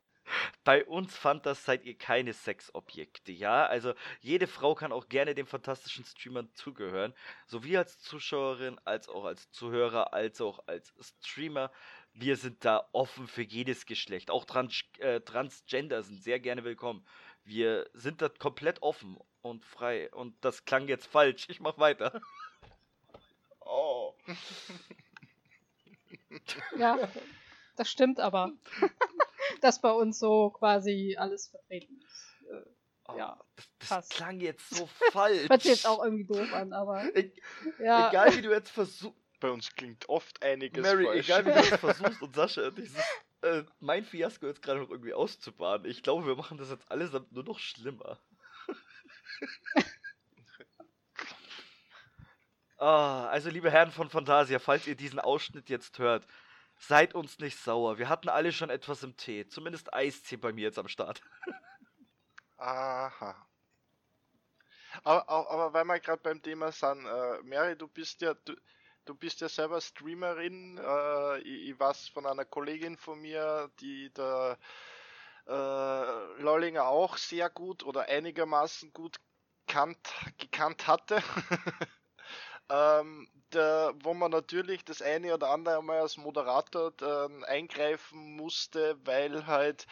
Bei uns Fantas seid ihr keine Sexobjekte, ja? Also jede Frau kann auch gerne dem fantastischen Streamern zugehören. Sowie als Zuschauerin, als auch als Zuhörer, als auch als Streamer. Wir sind da offen für jedes Geschlecht. Auch Trans äh, Transgender sind sehr gerne willkommen. Wir sind da komplett offen und frei. Und das klang jetzt falsch. Ich mach weiter. Oh. Ja, das stimmt aber. dass bei uns so quasi alles vertreten ist. Äh, oh, ja, das, das klang jetzt so falsch. Hört sich jetzt auch irgendwie doof an, aber. E ja. Egal wie du jetzt versuchst. Bei uns klingt oft einiges Mary, falsch. egal wie du jetzt versuchst und Sascha, dieses, äh, mein Fiasko jetzt gerade noch irgendwie auszubaden. Ich glaube, wir machen das jetzt allesamt nur noch schlimmer oh, also, liebe Herren von Fantasia, falls ihr diesen Ausschnitt jetzt hört, seid uns nicht sauer. Wir hatten alle schon etwas im Tee. Zumindest Eistee bei mir jetzt am Start. Aha. Aber, aber, weil wir gerade beim Thema sind, äh, Mary, du bist ja, du, du bist ja selber Streamerin. Äh, ich, ich weiß von einer Kollegin von mir, die da äh, Lollinger auch sehr gut oder einigermaßen gut kannt, gekannt hatte. ähm, der, wo man natürlich das eine oder andere mal als Moderator äh, eingreifen musste, weil halt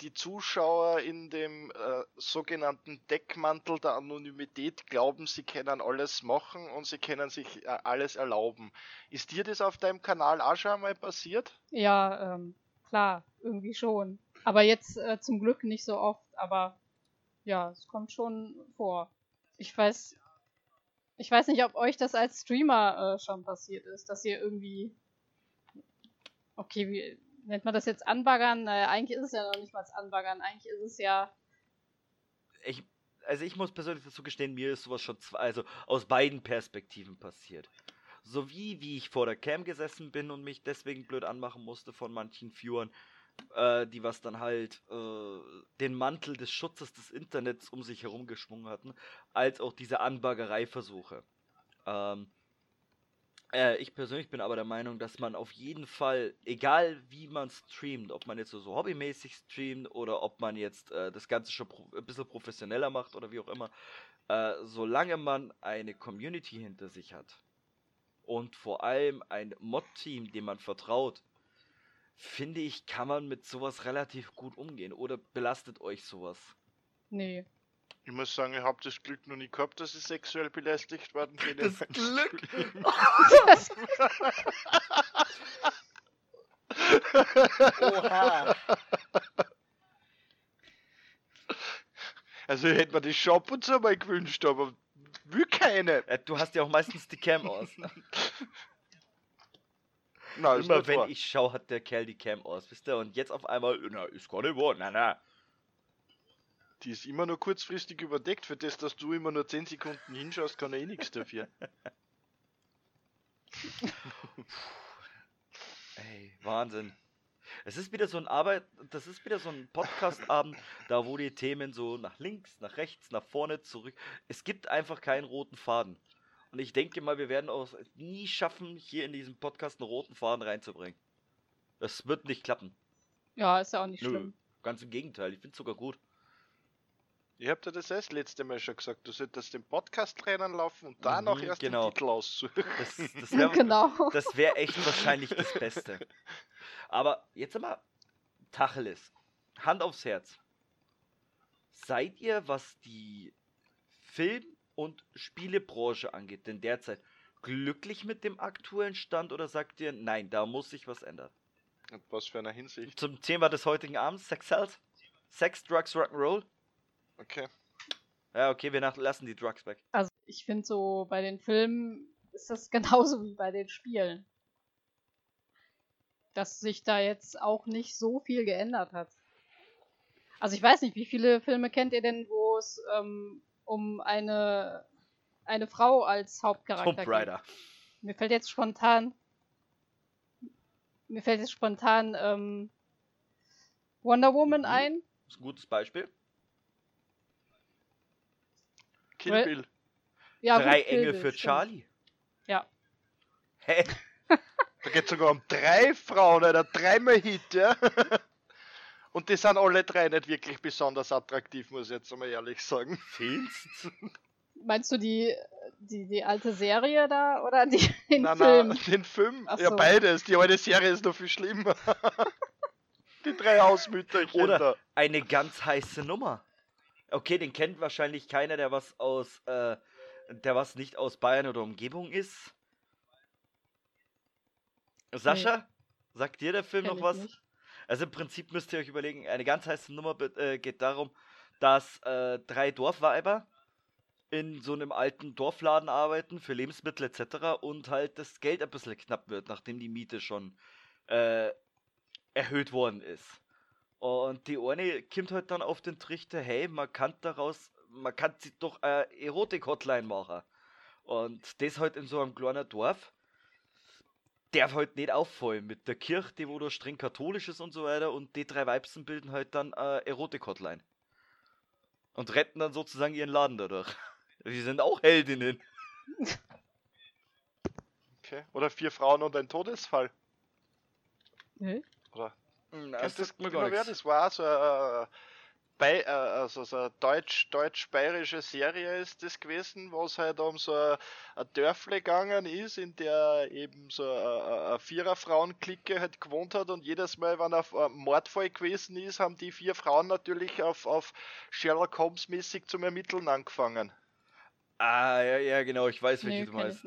die Zuschauer in dem äh, sogenannten Deckmantel der Anonymität glauben, sie können alles machen und sie können sich äh, alles erlauben. Ist dir das auf deinem Kanal auch schon einmal passiert? Ja, ähm, klar, irgendwie schon. Aber jetzt äh, zum Glück nicht so oft, aber ja, es kommt schon vor. Ich weiß, ich weiß nicht, ob euch das als Streamer äh, schon passiert ist, dass ihr irgendwie, okay, wie nennt man das jetzt anbaggern? Naja, eigentlich ist es ja noch nicht mal anbaggern, eigentlich ist es ja. Ich, also ich muss persönlich dazu gestehen, mir ist sowas schon zwei, also aus beiden Perspektiven passiert. Sowie wie ich vor der Cam gesessen bin und mich deswegen blöd anmachen musste von manchen Viewern, äh, die was dann halt äh, den Mantel des Schutzes des Internets um sich herum geschwungen hatten, als auch diese Anbaggereiversuche. Ähm, äh, ich persönlich bin aber der Meinung, dass man auf jeden Fall, egal wie man streamt, ob man jetzt so, so hobbymäßig streamt oder ob man jetzt äh, das Ganze schon ein bisschen professioneller macht oder wie auch immer, äh, solange man eine Community hinter sich hat und vor allem ein Mod-Team, dem man vertraut, finde ich, kann man mit sowas relativ gut umgehen. Oder belastet euch sowas? Nee. Ich muss sagen, ich habe das Glück noch nie gehabt, dass ich sexuell belästigt worden bin. Das Glück! Oha! Also ich hätte mir die Shop und so mal gewünscht, aber will keine. Äh, du hast ja auch meistens die Cam aus. Nein, ist Immer wenn wahr. ich schaue, hat der Kerl die Cam aus, wisst ihr? Und jetzt auf einmal, na, ist gar nicht wahr, na, na. Die ist immer nur kurzfristig überdeckt. Für das, dass du immer nur 10 Sekunden hinschaust, kann er eh nichts dafür. Ey, Wahnsinn. Es ist wieder so ein Arbeit, das ist wieder so ein Podcast-Abend, da wo die Themen so nach links, nach rechts, nach vorne, zurück. Es gibt einfach keinen roten Faden. Und ich denke mal, wir werden auch nie schaffen, hier in diesem Podcast einen roten Faden reinzubringen. Das wird nicht klappen. Ja, ist ja auch nicht Nö, schlimm. ganz im Gegenteil. Ich finde es sogar gut. Ich hab dir das erst letzte Mal schon gesagt. Du solltest den Podcast rennen laufen und danach Mhm, erst genau. den Titel aussuchen. Das, das wäre genau. Das wäre echt wahrscheinlich das Beste. Aber jetzt mal Tacheles. Hand aufs Herz. Seid ihr, was die Film- und Spielebranche angeht, denn derzeit glücklich mit dem aktuellen Stand oder sagt ihr, nein, da muss sich was ändern? Und was für einer Hinsicht. Zum Thema des heutigen Abends, Sex Health? Sex, Drugs, Rock'n'Roll? Okay. Ja, okay, wir lassen die Drugs weg. Also ich finde so, bei den Filmen ist das genauso wie bei den Spielen. Dass sich da jetzt auch nicht so viel geändert hat. Also ich weiß nicht, wie viele Filme kennt ihr denn, wo es ähm, um eine, eine Frau als Hauptcharakter Tomb Raider. geht? Mir fällt jetzt spontan. Mir fällt jetzt spontan ähm, Wonder Woman Mhm. ein. ist ein gutes Beispiel. Kill Bill. Ja, Drei gut, Engel Bill, für stimmt. Charlie. Ja. Hä? Da geht sogar um drei Frauen, Alter. Dreimal Hit, ja. Und die sind alle drei nicht wirklich besonders attraktiv, muss ich jetzt einmal ehrlich sagen. Findest? Meinst du die, die, die alte Serie da oder die, den nein, Film? nein, den Film. Ach Ja, so. beides. Die alte Serie ist noch viel schlimmer. die drei Hausmütterchen Oder- da. eine ganz heiße Nummer. Okay, den kennt wahrscheinlich keiner, der was aus, äh, der was nicht aus Bayern oder Umgebung ist. Sascha, sagt dir der Film Kenn noch was? nicht. Also im Prinzip müsst ihr euch überlegen, eine ganz heiße Nummer äh, geht darum, dass äh, drei Dorfweiber in so einem alten Dorfladen arbeiten für Lebensmittel etc. und halt das Geld ein bisschen knapp wird, nachdem die Miete schon äh, erhöht worden ist. Und die eine kommt halt dann auf den Trichter, hey, man kann daraus, man kann sich doch eine Erotik-Hotline machen. Und das halt in so einem kleinen Dorf darf halt nicht auffallen mit der Kirche, die wo da streng katholisch ist und so weiter und die drei Weibsen bilden halt dann eine Erotik-Hotline. Und retten dann sozusagen ihren Laden dadurch. Die sind auch Heldinnen. Okay. Oder vier Frauen und ein Todesfall. Nö. Oder? Na, Kennst du das mir genau gar wer? Das war so eine, bei, äh, also so eine deutsch, deutsch-bayerische Serie ist das gewesen, wo es halt um so ein, Dörfle gegangen ist, in der eben so eine, Vierer-Frauen-Clique halt gewohnt hat und jedes Mal, wenn ein Mordfall gewesen ist, haben die vier Frauen natürlich auf, auf Sherlock Holmes-mäßig zum Ermitteln angefangen. Ah, ja, ja, genau, ich weiß, welche Nee, du meinst.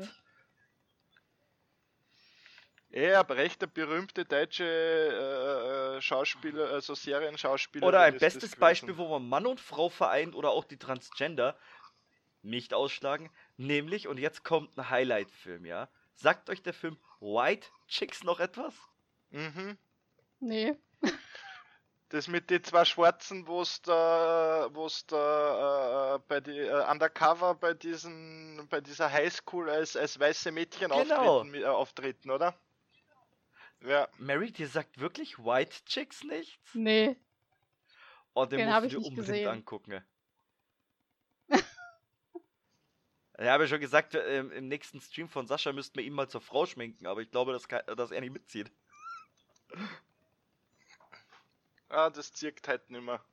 Ja, aber recht der berühmte deutsche äh, äh, Schauspieler, also Serienschauspieler. Oder ein bestes Beispiel, wo man Mann und Frau vereint oder auch die Transgender nicht ausschlagen. Nämlich, und jetzt kommt ein Highlight-Film, ja. Sagt euch der Film White Chicks noch etwas? Mhm. Nee. Das mit den zwei Schwarzen, wo es da, wo es da äh, bei die äh, Undercover bei diesen, bei dieser Highschool als, als weiße Mädchen Genau. auftreten, äh, auftreten, oder? Ja, Mary, dir sagt wirklich White Chicks nichts? Nee. Oh, den, Den musst du ich dir nicht unbedingt gesehen. angucken. Ich habe ja schon gesagt, äh, im, nächsten Stream von Sascha müssten wir ihn mal zur Frau schminken, aber ich glaube, dass, dass er nicht mitzieht. ah, das zirkt halt nicht mehr.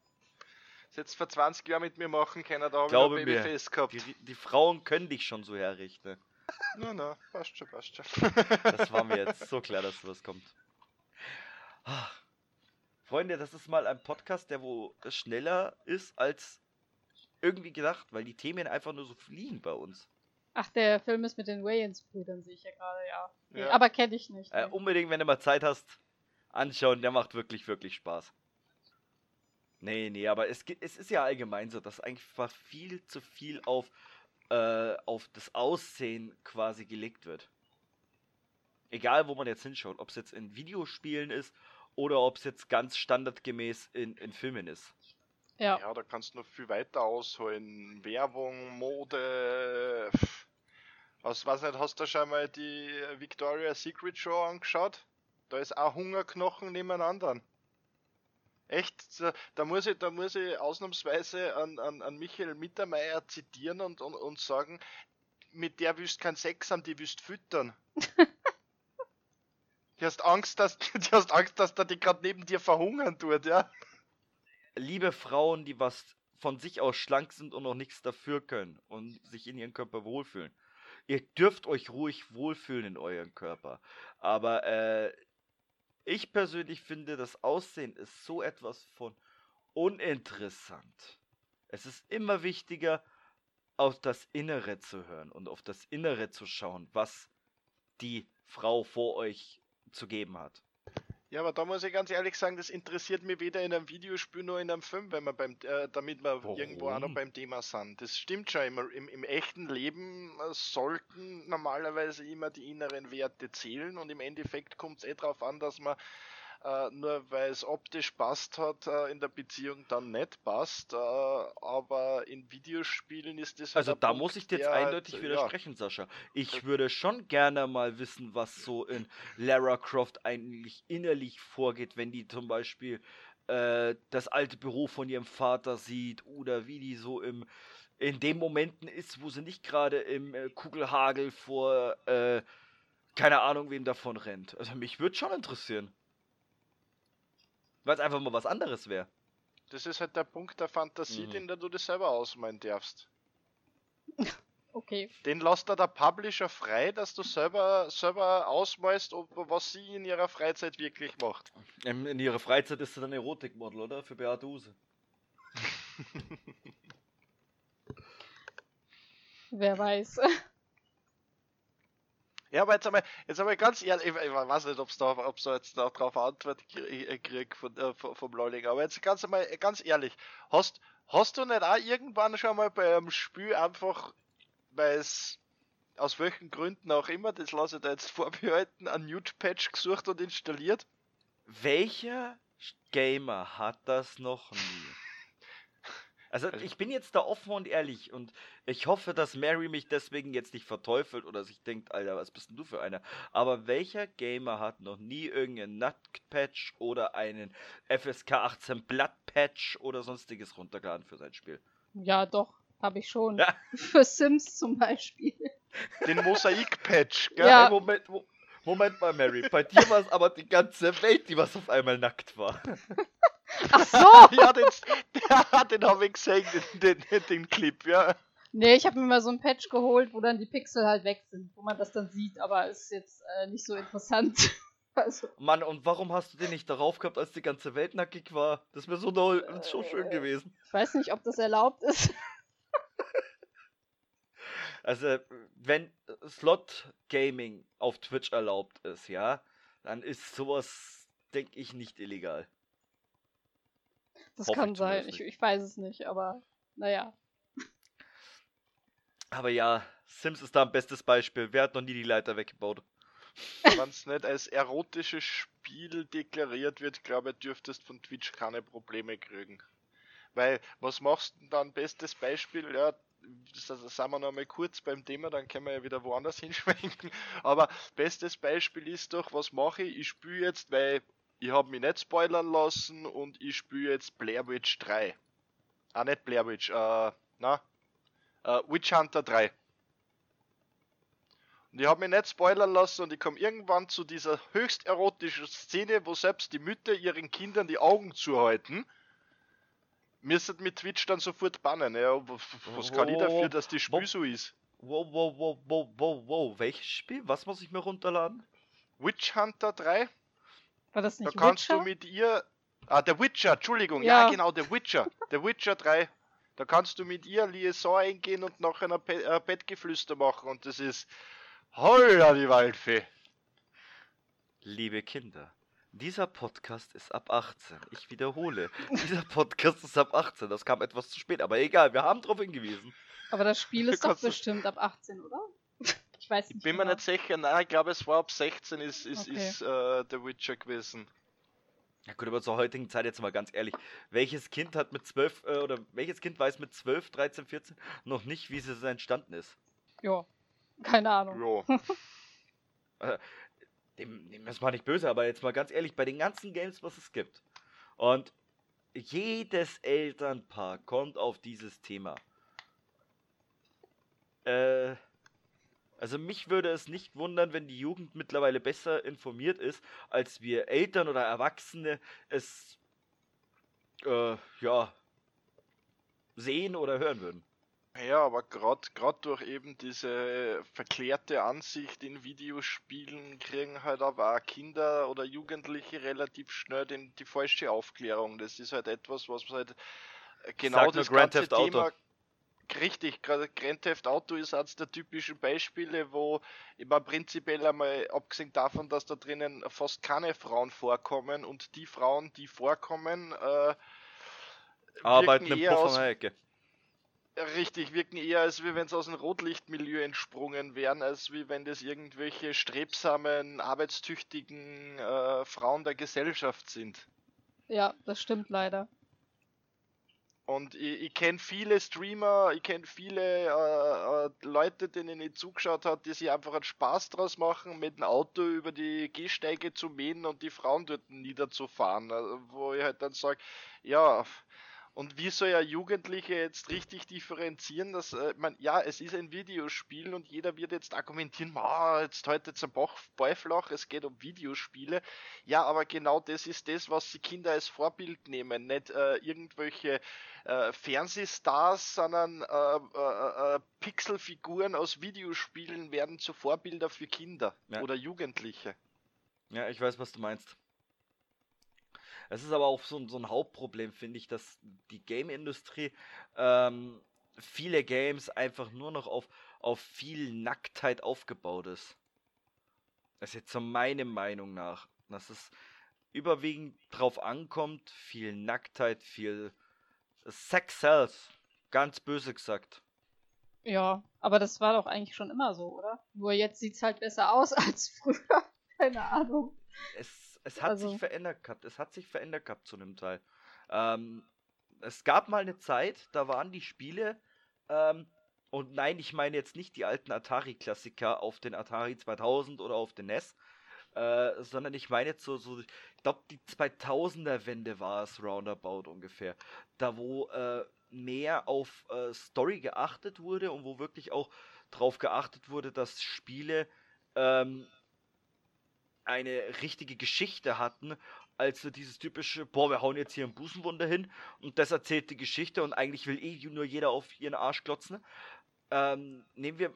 Das jetzt vor 20 Jahren mit mir machen können, da habe ich Glaube ein mir, Babyface gehabt. Die, die Frauen können dich schon so herrichten. Na, na, passt schon, passt schon. Das war mir jetzt so klar, dass sowas kommt. Ah. Freunde, das ist mal ein Podcast, der wo schneller ist als irgendwie gedacht, weil die Themen einfach nur so fliegen bei uns. Ach, der Film ist mit den Wayans-Brüdern, sehe ich ja gerade, ja. Ja. Aber kenne ich nicht. Äh, unbedingt, wenn du mal Zeit hast, anschauen, der macht wirklich, wirklich Spaß. Nee, nee, aber es, es ist ja allgemein so, dass einfach viel zu viel auf, äh, auf das Aussehen quasi gelegt wird. Egal, wo man jetzt hinschaut, ob es jetzt in Videospielen ist oder ob es jetzt ganz standardgemäß in, in Filmen ist. Ja. Ja, da kannst du noch viel weiter ausholen. Werbung, Mode. Was weiß nicht, hast du schon mal die Victoria's Secret Show angeschaut? Da ist auch Hungerknochen nebeneinander. Echt, da, da muss ich, da muss ich ausnahmsweise an, an, an Michael Mittermeier zitieren und, und, und sagen, mit der willst keinen Sex haben, die willst füttern. Die hast Angst, dass, die hast Angst, dass der die gerade neben dir verhungern tut, ja? Liebe Frauen, die was von sich aus schlank sind und noch nichts dafür können und sich in ihrem Körper wohlfühlen. Ihr dürft euch ruhig wohlfühlen in eurem Körper. Aber äh, ich persönlich finde, das Aussehen ist so etwas von uninteressant. Es ist immer wichtiger, auf das Innere zu hören und auf das Innere zu schauen, was die Frau vor euch zu geben hat. Ja, aber da muss ich ganz ehrlich sagen, das interessiert mich weder in einem Videospiel noch in einem Film, wenn wir beim, äh, damit wir irgendwo auch noch Warum? beim Thema sind. Das stimmt schon immer. Im, im echten Leben äh, sollten normalerweise immer die inneren Werte zählen und im Endeffekt kommt es eh darauf an, dass man äh, nur weil es optisch passt hat, äh, in der Beziehung dann nicht passt. Äh, aber in Videospielen ist das halt Also da Punkt, muss ich dir jetzt der halt, eindeutig ja, widersprechen, Sascha. Ich Das- würde schon gerne mal wissen, was so in Lara Croft eigentlich innerlich vorgeht, wenn die zum Beispiel äh, das alte Büro von ihrem Vater sieht oder wie die so im in den Momenten ist, wo sie nicht gerade im äh, Kugelhagel vor äh, keine Ahnung wem davon rennt. Also mich würde schon interessieren. Weil es einfach mal was anderes wäre. Das ist halt der Punkt der Fantasie, Mhm. den du dir selber ausmalen darfst. Okay. Den lässt da der Publisher frei, dass du selber, selber ausmalst, ob, was sie in ihrer Freizeit wirklich macht. In, in ihrer Freizeit ist sie dann Erotikmodel, oder? Für Beate Use. Wer weiß. Ja, aber jetzt einmal, jetzt einmal ganz ehrlich, ich, ich weiß nicht, ob's da, ob's da jetzt da drauf Antwort krieg, krieg von, äh, vom Lolling, aber jetzt ganz einmal, ganz ehrlich, hast, hast du nicht auch irgendwann schon mal bei einem Spiel einfach, weil es aus welchen Gründen auch immer, das lasse ich da jetzt vorbehalten, einen Nude-Patch gesucht und installiert? Welcher Gamer hat das noch nie? Also Also- ich bin jetzt da offen und ehrlich und ich hoffe, dass Mary mich deswegen jetzt nicht verteufelt oder sich denkt, Alter, was bist denn du für einer? Aber welcher Gamer hat noch nie irgendeinen Nut-Patch oder einen FSK 18 Blatt-Patch oder sonstiges runtergeladen für sein Spiel? ja, doch. Habe ich schon. Ja. Für Sims zum Beispiel. Den Mosaik-Patch, gell? Ja. Hey, Moment, Mo- Moment mal, Mary. Bei dir war es aber die ganze Welt, die was auf einmal nackt war. Ach so! Ja, den, ja, den habe ich gesehen, den, den, den Clip, ja. Nee, ich habe mir mal so ein Patch geholt, wo dann die Pixel halt weg sind, wo man das dann sieht, aber ist jetzt äh, nicht so interessant. also, Mann, und warum hast du den nicht darauf gehabt, als die ganze Welt nackig war? Das wäre so, doll, so schön gewesen. ich weiß nicht, ob das erlaubt ist. Also, wenn Slot Gaming auf Twitch erlaubt ist, ja, dann ist sowas, denke ich, nicht illegal. Das Hoffe kann ich sein. Ich, ich weiß es nicht, aber naja. Aber ja, Sims ist da ein bestes Beispiel. Wer hat noch nie die Leiter weggebaut? Wenn es nicht als erotisches Spiel deklariert wird, glaube ich, dürftest von Twitch keine Probleme kriegen. Weil, was machst du denn dann? Bestes Beispiel, ja, sind wir noch mal kurz beim Thema, dann können wir ja wieder woanders hinschwenken. Aber bestes Beispiel ist doch, was mache ich? Ich spiele jetzt, weil ich habe mich nicht spoilern lassen und ich spiele jetzt Blair Witch 3. Ah, nicht Blair Witch, äh, na, äh, Witch Hunter 3. Und ich habe mich nicht spoilern lassen und ich komme irgendwann zu dieser höchst erotischen Szene, wo selbst die Mütter ihren Kindern die Augen zuhalten. Müsstet mit Twitch dann sofort bannen. Ja, was kann ich dafür, dass die Spiel so ist? Wow, wow, wow, wow, wow, wow. Welches Spiel? Was muss ich mir runterladen? Witch Hunter 3? War das Da nicht kannst Witcher? du mit ihr. Ah, der Witcher, Entschuldigung. Ja, Ja. genau, der Witcher. Der Witcher 3. Da kannst du mit ihr Liaison eingehen und nachher ein Pe äh, Bettgeflüster machen und das ist. Holla die Waldfee. Liebe Kinder, dieser Podcast ist ab 18. Ich wiederhole, dieser Podcast ist ab 18. Das kam etwas zu spät, aber egal, wir haben darauf hingewiesen. Aber das Spiel ist doch bestimmt ab 18, oder? Ich weiß Ich nicht. bin mir genau. nicht sicher, nein, ich glaube es war ab 16 ist, ist, Okay. ist äh, der Witcher gewesen. Ja gut, aber zur heutigen Zeit jetzt mal ganz ehrlich, welches Kind hat mit 12 äh, oder welches Kind weiß mit 12, 13, 14 noch nicht, wie es entstanden ist? Ja, keine Ahnung. Ja. Dem, dem ist mal nicht böse, aber jetzt mal ganz ehrlich, bei den ganzen Games, was es gibt. Und jedes Elternpaar kommt auf dieses Thema. Äh, also mich würde es nicht wundern, wenn die Jugend mittlerweile besser informiert ist, als wir Eltern oder Erwachsene es äh, ja sehen oder hören würden. Ja, aber gerade durch eben diese verklärte Ansicht in Videospielen kriegen halt aber auch Kinder oder Jugendliche relativ schnell den, die falsche Aufklärung. Das ist halt etwas, was halt äh, genau das Grand ganze Theft Auto. Richtig, gerade Grand Theft Auto ist eines der typischen Beispiele, wo immer prinzipiell einmal, abgesehen davon, dass da drinnen fast keine Frauen vorkommen und die Frauen, die vorkommen, äh, Arbeiten wirken im eher Puff aus an der Ecke. Richtig, wirken eher, als wie wenn sie aus dem Rotlichtmilieu entsprungen wären, als wie wenn das irgendwelche strebsamen, arbeitstüchtigen äh, Frauen der Gesellschaft sind. Ja, das stimmt leider. Und ich, ich kenne viele Streamer, ich kenne viele äh, äh, Leute, denen ich zugeschaut habe, die sich einfach einen Spaß draus machen, mit dem Auto über die Gehsteige zu mähen und die Frauen dort niederzufahren. Also, wo ich halt dann sage, ja, und wie soll ja Jugendliche jetzt richtig differenzieren, dass äh, man, ja, es ist ein Videospiel und jeder wird jetzt argumentieren, ma, jetzt heute ein Bach- Beiflach, es geht um Videospiele. Ja, aber genau das ist das, was die Kinder als Vorbild nehmen, nicht äh, irgendwelche äh, Fernsehstars, sondern äh, äh, äh, Pixelfiguren aus Videospielen werden zu Vorbilder für Kinder Ja. oder Jugendliche. Ja, ich weiß, was du meinst. Es ist aber auch so, ein- so ein Hauptproblem, finde ich, dass die Game-Industrie ähm, viele Games einfach nur noch auf, auf viel Nacktheit aufgebaut ist. Das ist jetzt so meine Meinung nach. Dass es überwiegend drauf ankommt, viel Nacktheit, viel Sex sells. Ganz böse gesagt. Ja, aber das war doch eigentlich schon immer so, oder? Nur jetzt sieht's halt besser aus als früher. Keine Ahnung. es, es hat Also- sich verändert gehabt. Es hat sich verändert gehabt zu einem Teil. Ähm, es gab mal eine Zeit, da waren die Spiele, ähm, und nein, ich meine jetzt nicht die alten Atari-Klassiker auf den Atari 2000 oder auf den NES, äh, sondern ich meine jetzt so, so ich glaube, die 2000er-Wende war es roundabout ungefähr. Da, wo äh, mehr auf äh, Story geachtet wurde und wo wirklich auch darauf geachtet wurde, dass Spiele ähm, eine richtige Geschichte hatten, als so dieses typische, boah, wir hauen jetzt hier ein Busenwunder hin und das erzählt die Geschichte und eigentlich will eh nur jeder auf ihren Arsch klotzen. Ähm, nehmen wir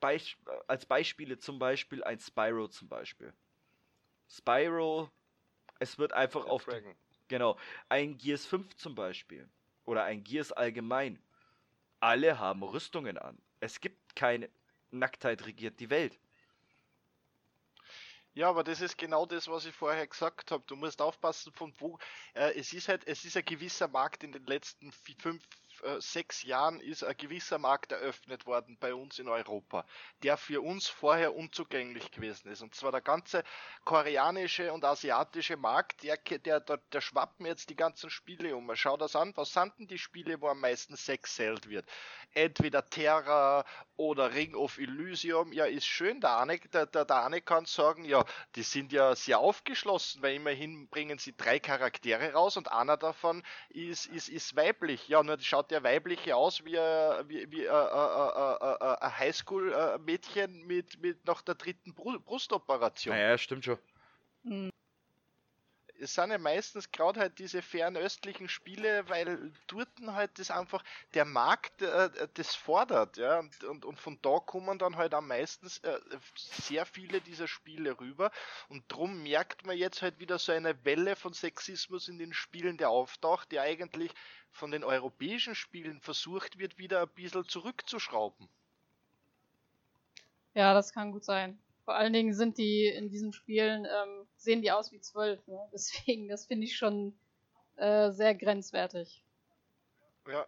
Beis als Beispiele zum Beispiel ein Spyro zum Beispiel. Spyro, es wird einfach auf die. Genau. Ein Gears 5 zum Beispiel. Oder ein Gears allgemein. Alle haben Rüstungen an. Es gibt keine. Nacktheit regiert die Welt. Ja, aber das ist genau das, was ich vorher gesagt habe. Du musst aufpassen, von wo. Äh, es ist halt, es ist ein gewisser Markt in den letzten fünf, äh, sechs Jahren ist ein gewisser Markt eröffnet worden bei uns in Europa, der für uns vorher unzugänglich gewesen ist. Und zwar der ganze koreanische und asiatische Markt, der, der, der, der schwappen jetzt die ganzen Spiele um. Schau das an, was sind denn die Spiele, wo am meisten Sex zählt wird? Entweder Terra oder Ring of Elysium. Ja, ist schön, der Arne, der, der, der Arne kann sagen, ja, die sind ja sehr aufgeschlossen, weil immerhin bringen sie drei Charaktere raus und einer davon ist, ist, ist weiblich. Ja, nur schaut der weibliche aus wie, wie, wie äh, äh, äh, ein Highschool-Mädchen mit, mit nach der dritten Brustoperation. Naja, stimmt schon. Mhm es sind ja meistens gerade halt diese fernöstlichen Spiele, weil dort halt das einfach der Markt äh, das fordert, ja, und, und, und, von da kommen dann halt am meisten äh, sehr viele dieser Spiele rüber und drum merkt man jetzt halt wieder so eine Welle von Sexismus in den Spielen, der auftaucht, der eigentlich von den europäischen Spielen versucht wird, wieder ein bisschen zurückzuschrauben. Ja, das kann gut sein. Vor allen Dingen sind die in diesen Spielen, ähm, sehen die aus wie zwölf. Ne? Deswegen, das finde ich schon äh, sehr grenzwertig. Ja.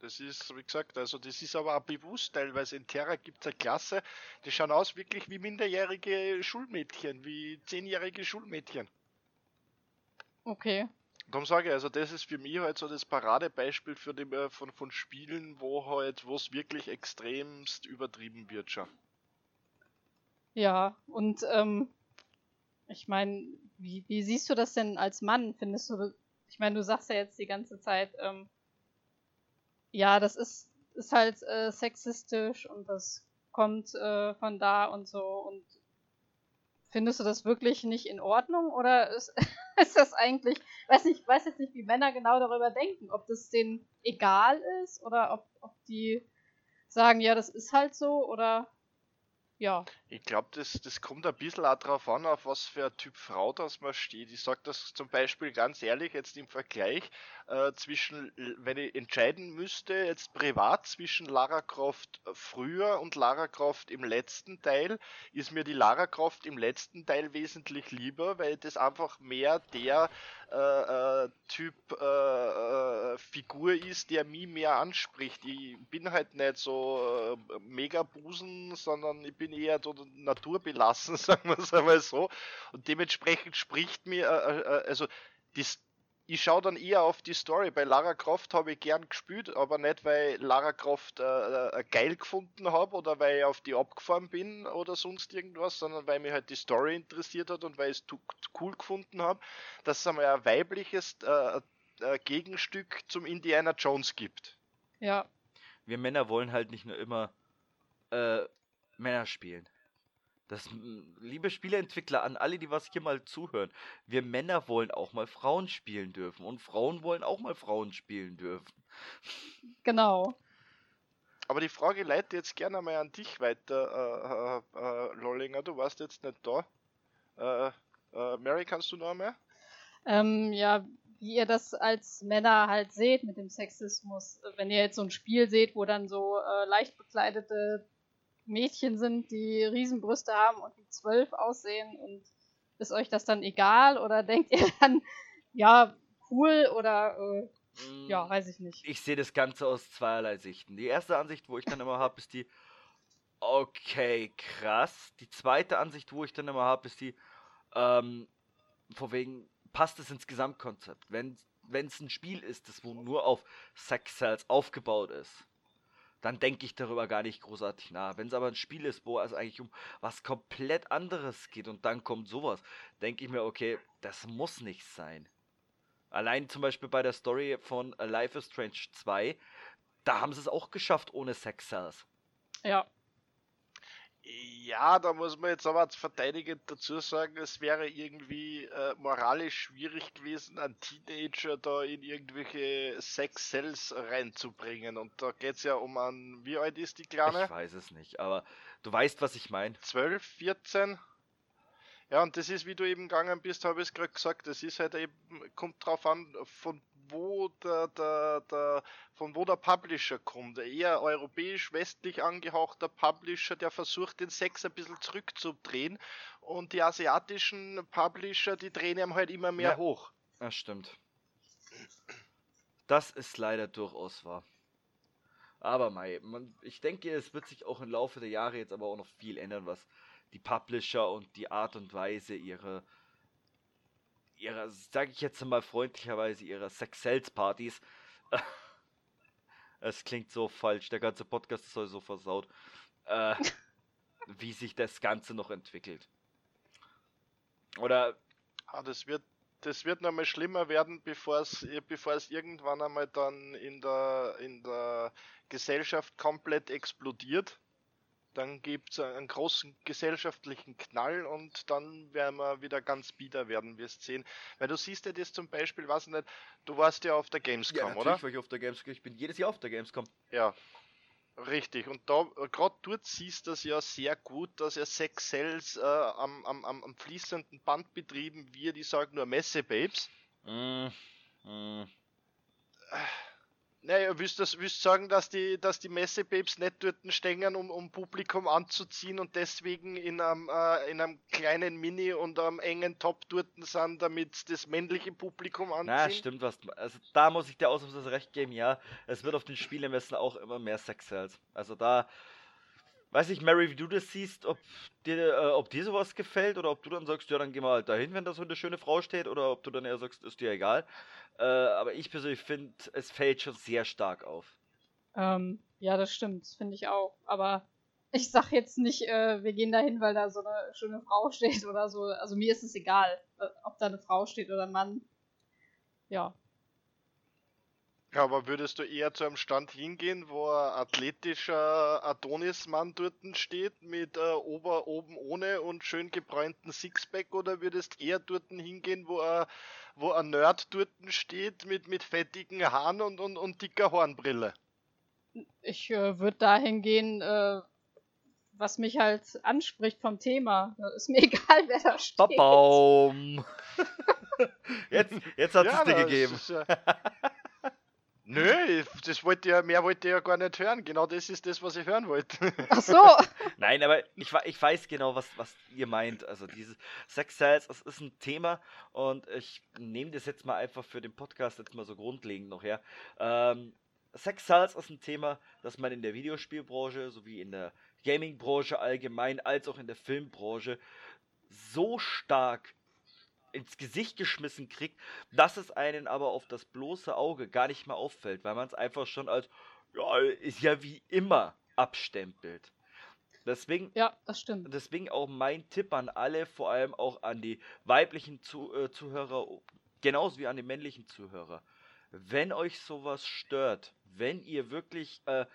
Das ist, wie gesagt, also das ist aber auch bewusst, teilweise in Terra gibt es eine Klasse, die schauen aus wirklich wie minderjährige Schulmädchen, wie zehnjährige Schulmädchen. Okay. Darum sage ich, also das ist für mich halt so das Paradebeispiel für die, äh, von, von Spielen, wo halt, wo es wirklich extremst übertrieben wird schon. Ja, und ähm, ich meine, wie, wie siehst du das denn als Mann? Findest du, ich meine, du sagst ja jetzt die ganze Zeit, ähm, ja, das ist, ist halt äh, sexistisch und das kommt äh, von da und so und findest du das wirklich nicht in Ordnung oder ist, ist das eigentlich, weiß nicht, ich weiß jetzt nicht, wie Männer genau darüber denken, ob das denen egal ist oder ob, ob die sagen, ja, das ist halt so oder ja. Ich glaube, das, das kommt ein bisschen auch darauf an, auf was für ein Typ Frau das man steht. Ich sage das zum Beispiel ganz ehrlich, jetzt im Vergleich äh, zwischen, wenn ich entscheiden müsste, jetzt privat zwischen Lara Croft früher und Lara Croft im letzten Teil, ist mir die Lara Croft im letzten Teil wesentlich lieber, weil das einfach mehr der äh, äh, Typ äh, äh, Figur ist, der mich mehr anspricht. Ich bin halt nicht so äh, mega Busen, sondern ich bin eher so naturbelassen, sagen wir es einmal so. Und dementsprechend spricht mir, also die, ich schaue dann eher auf die Story. Bei Lara Croft habe ich gern gespielt, aber nicht, weil Lara Croft äh, äh, geil gefunden habe oder weil ich auf die abgefahren bin oder sonst irgendwas, sondern weil mich halt die Story interessiert hat und weil ich es cool gefunden habe, dass es einmal ein weibliches äh, äh, Gegenstück zum Indiana Jones gibt. Ja. Wir Männer wollen halt nicht nur immer äh, Männer spielen. Das, liebe Spieleentwickler, an alle, die was hier mal zuhören, wir Männer wollen auch mal Frauen spielen dürfen und Frauen wollen auch mal Frauen spielen dürfen. Genau. Aber die Frage leitet jetzt gerne mal an dich weiter, äh, äh, äh, Lollinger, du warst jetzt nicht da. Äh, äh, Mary, kannst du noch mehr? Ähm, ja, wie ihr das als Männer halt seht mit dem Sexismus. Wenn ihr jetzt so ein Spiel seht, wo dann so äh, leicht bekleidete Mädchen sind, die Riesenbrüste haben und wie zwölf aussehen und ist euch das dann egal oder denkt ihr dann, ja, cool oder äh, ja, mm, weiß ich nicht. Ich sehe das Ganze aus zweierlei Sichten. Die erste Ansicht, wo ich dann immer habe, ist die, okay, krass. Die zweite Ansicht, wo ich dann immer habe, ist die, ähm, vor wegen, passt es ins Gesamtkonzept. Wenn es ein Spiel ist, das wo nur auf Sex Cells aufgebaut ist, dann denke ich darüber gar nicht großartig nach. Wenn es aber ein Spiel ist, wo es eigentlich um was komplett anderes geht und dann kommt sowas, denke ich mir, okay, das muss nicht sein. Allein zum Beispiel bei der Story von Life is Strange 2, da haben sie es auch geschafft ohne Sex Cells. Ja. Ja, da muss man jetzt aber als verteidigend dazu sagen, es wäre irgendwie äh, moralisch schwierig gewesen, einen Teenager da in irgendwelche Sex Cells reinzubringen. Und da geht es ja um einen, wie alt ist die Kleine? Ich weiß es nicht, aber du weißt, was ich meine. 12, 14? Ja, und das ist, wie du eben gegangen bist, habe ich es gerade gesagt, das ist halt eben, kommt drauf an, von wo der, der, der, von wo der Publisher kommt. Eher europäisch-westlich angehauchter Publisher, der versucht, den Sex ein bisschen zurückzudrehen. Und die asiatischen Publisher, die drehen ihm halt immer mehr Ja. hoch. Das stimmt. Das ist leider durchaus wahr. Aber Mai, man, ich denke, es wird sich auch im Laufe der Jahre jetzt aber auch noch viel ändern, was die Publisher und die Art und Weise ihre, ihrer, sage ich jetzt mal freundlicherweise, ihrer Sex-Sales-Partys. Es klingt so falsch, der ganze Podcast ist sowieso versaut. Äh, wie sich das Ganze noch entwickelt. Oder Ah, das wird, das wird noch mal schlimmer werden, bevor es, bevor es irgendwann einmal dann in der, in der Gesellschaft komplett explodiert. Dann gibt es einen großen gesellschaftlichen Knall und dann werden wir wieder ganz bieder werden, wirst sehen. Weil du siehst ja das zum Beispiel, ich nicht, du warst ja auf der Gamescom, ja, natürlich oder? war ich auf der Gamescom. Ich bin jedes Jahr auf der Gamescom. Ja, richtig. Und da, gerade dort siehst du das ja sehr gut, dass er Sex Sales äh, am, am, am, fließenden Band betrieben wird. Ich sage nur Messe-Babes. Mm, mm. Naja, willst du willst sagen, dass die, dass die Messe-Babes nicht dort stehen, um, um Publikum anzuziehen und deswegen in einem, äh, in einem kleinen Mini und einem engen Top dort sind, damit das männliche Publikum anziehen? Na, stimmt was. Also da muss ich dir ausnahmsweise recht geben, ja. Es wird auf den Spielemessen auch immer mehr Sex Sales. Also da weiß ich, Mary, wie du das siehst, ob dir, äh, ob dir sowas gefällt oder ob du dann sagst, ja, dann geh mal halt dahin, wenn da so eine schöne Frau steht, oder ob du dann eher sagst, ist dir egal. Äh, aber ich persönlich finde, es fällt schon sehr stark auf. Ähm, ja, das stimmt, finde ich auch. Aber ich sag jetzt nicht, äh, wir gehen dahin, weil da so eine schöne Frau steht oder so. Also mir ist es egal, äh, ob da eine Frau steht oder ein Mann. Ja. Ja, aber würdest du eher zu einem Stand hingehen, wo ein athletischer Adonismann dort steht mit äh, Ober oben ohne und schön gebräunten Sixpack oder würdest eher dort hingehen, wo ein, wo ein Nerd dort steht mit, mit fettigen Haaren und, und, und dicker Hornbrille? Ich äh, würde dahin gehen, äh, was mich halt anspricht vom Thema. Ist mir egal, wer da steht. Babaum! jetzt jetzt hat es dir gegeben. ist ja- Nö, das wollte ja, mehr wollte ich ja gar nicht hören. Genau das ist das, was ich hören wollte. Ach so. Nein, aber ich, ich weiß genau, was, was ihr meint. Also dieses Sex Sales, das ist ein Thema und ich nehme das jetzt mal einfach für den Podcast jetzt mal so grundlegend noch her. Ähm, Sex Sales ist ein Thema, das man in der Videospielbranche sowie in der Gaming-Branche allgemein als auch in der Filmbranche so stark ins Gesicht geschmissen kriegt, dass es einen aber auf das bloße Auge gar nicht mehr auffällt, weil man es einfach schon als ja, ist ja wie immer abstempelt. Deswegen, Ja, das stimmt. deswegen auch mein Tipp an alle, vor allem auch an die weiblichen Zu äh, Zuhörer, genauso wie an die männlichen Zuhörer. Wenn euch sowas stört, wenn ihr wirklich äh,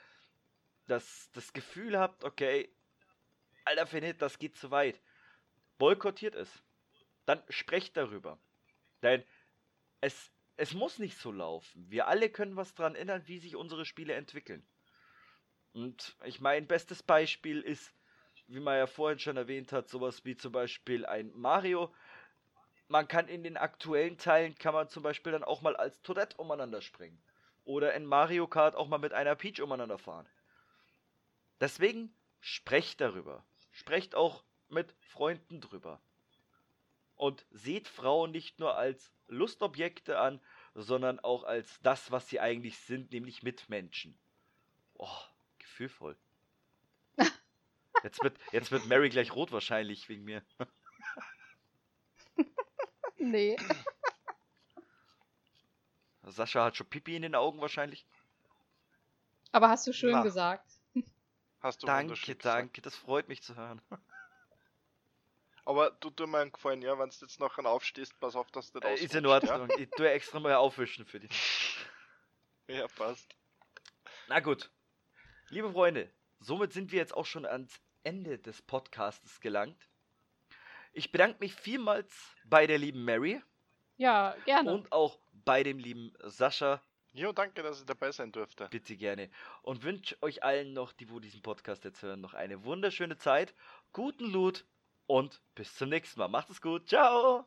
das, das Gefühl habt, okay, Alter Finit, das geht zu weit, boykottiert es. Dann sprecht darüber. Denn es, es muss nicht so laufen. Wir alle können was dran ändern, wie sich unsere Spiele entwickeln. Und ich meine, bestes Beispiel ist, wie man ja vorhin schon erwähnt hat, sowas wie zum Beispiel ein Mario. Man kann in den aktuellen Teilen, kann man zum Beispiel dann auch mal als Tourette umeinander springen. Oder in Mario Kart auch mal mit einer Peach umeinander fahren. Deswegen sprecht darüber. Sprecht auch mit Freunden drüber. Und seht Frauen nicht nur als Lustobjekte an, sondern auch als das, was sie eigentlich sind, nämlich Mitmenschen. Oh, gefühlvoll. Jetzt wird, jetzt wird Mary gleich rot wahrscheinlich wegen mir. Nee. Sascha hat schon Pipi in den Augen wahrscheinlich. Aber hast du schön Na. gesagt. Hast du Danke, danke, das freut mich zu hören. Aber du tu mir einen Gefallen, ja, wenn du jetzt nachher aufstehst, pass auf, dass du Äh, das ist in Ordnung. Ich tue extra mal aufwischen für dich. Ja? ja, passt. Na gut. Liebe Freunde, somit sind wir jetzt auch schon ans Ende des Podcastes gelangt. Ich bedanke mich vielmals bei der lieben Mary Ja, gerne. und auch bei dem lieben Sascha. Jo, danke, dass ich dabei sein durfte. Bitte gerne. Und wünsche euch allen noch, die wo diesen Podcast jetzt hören, noch eine wunderschöne Zeit. Guten Loot und bis zum nächsten Mal. Macht es gut. Ciao.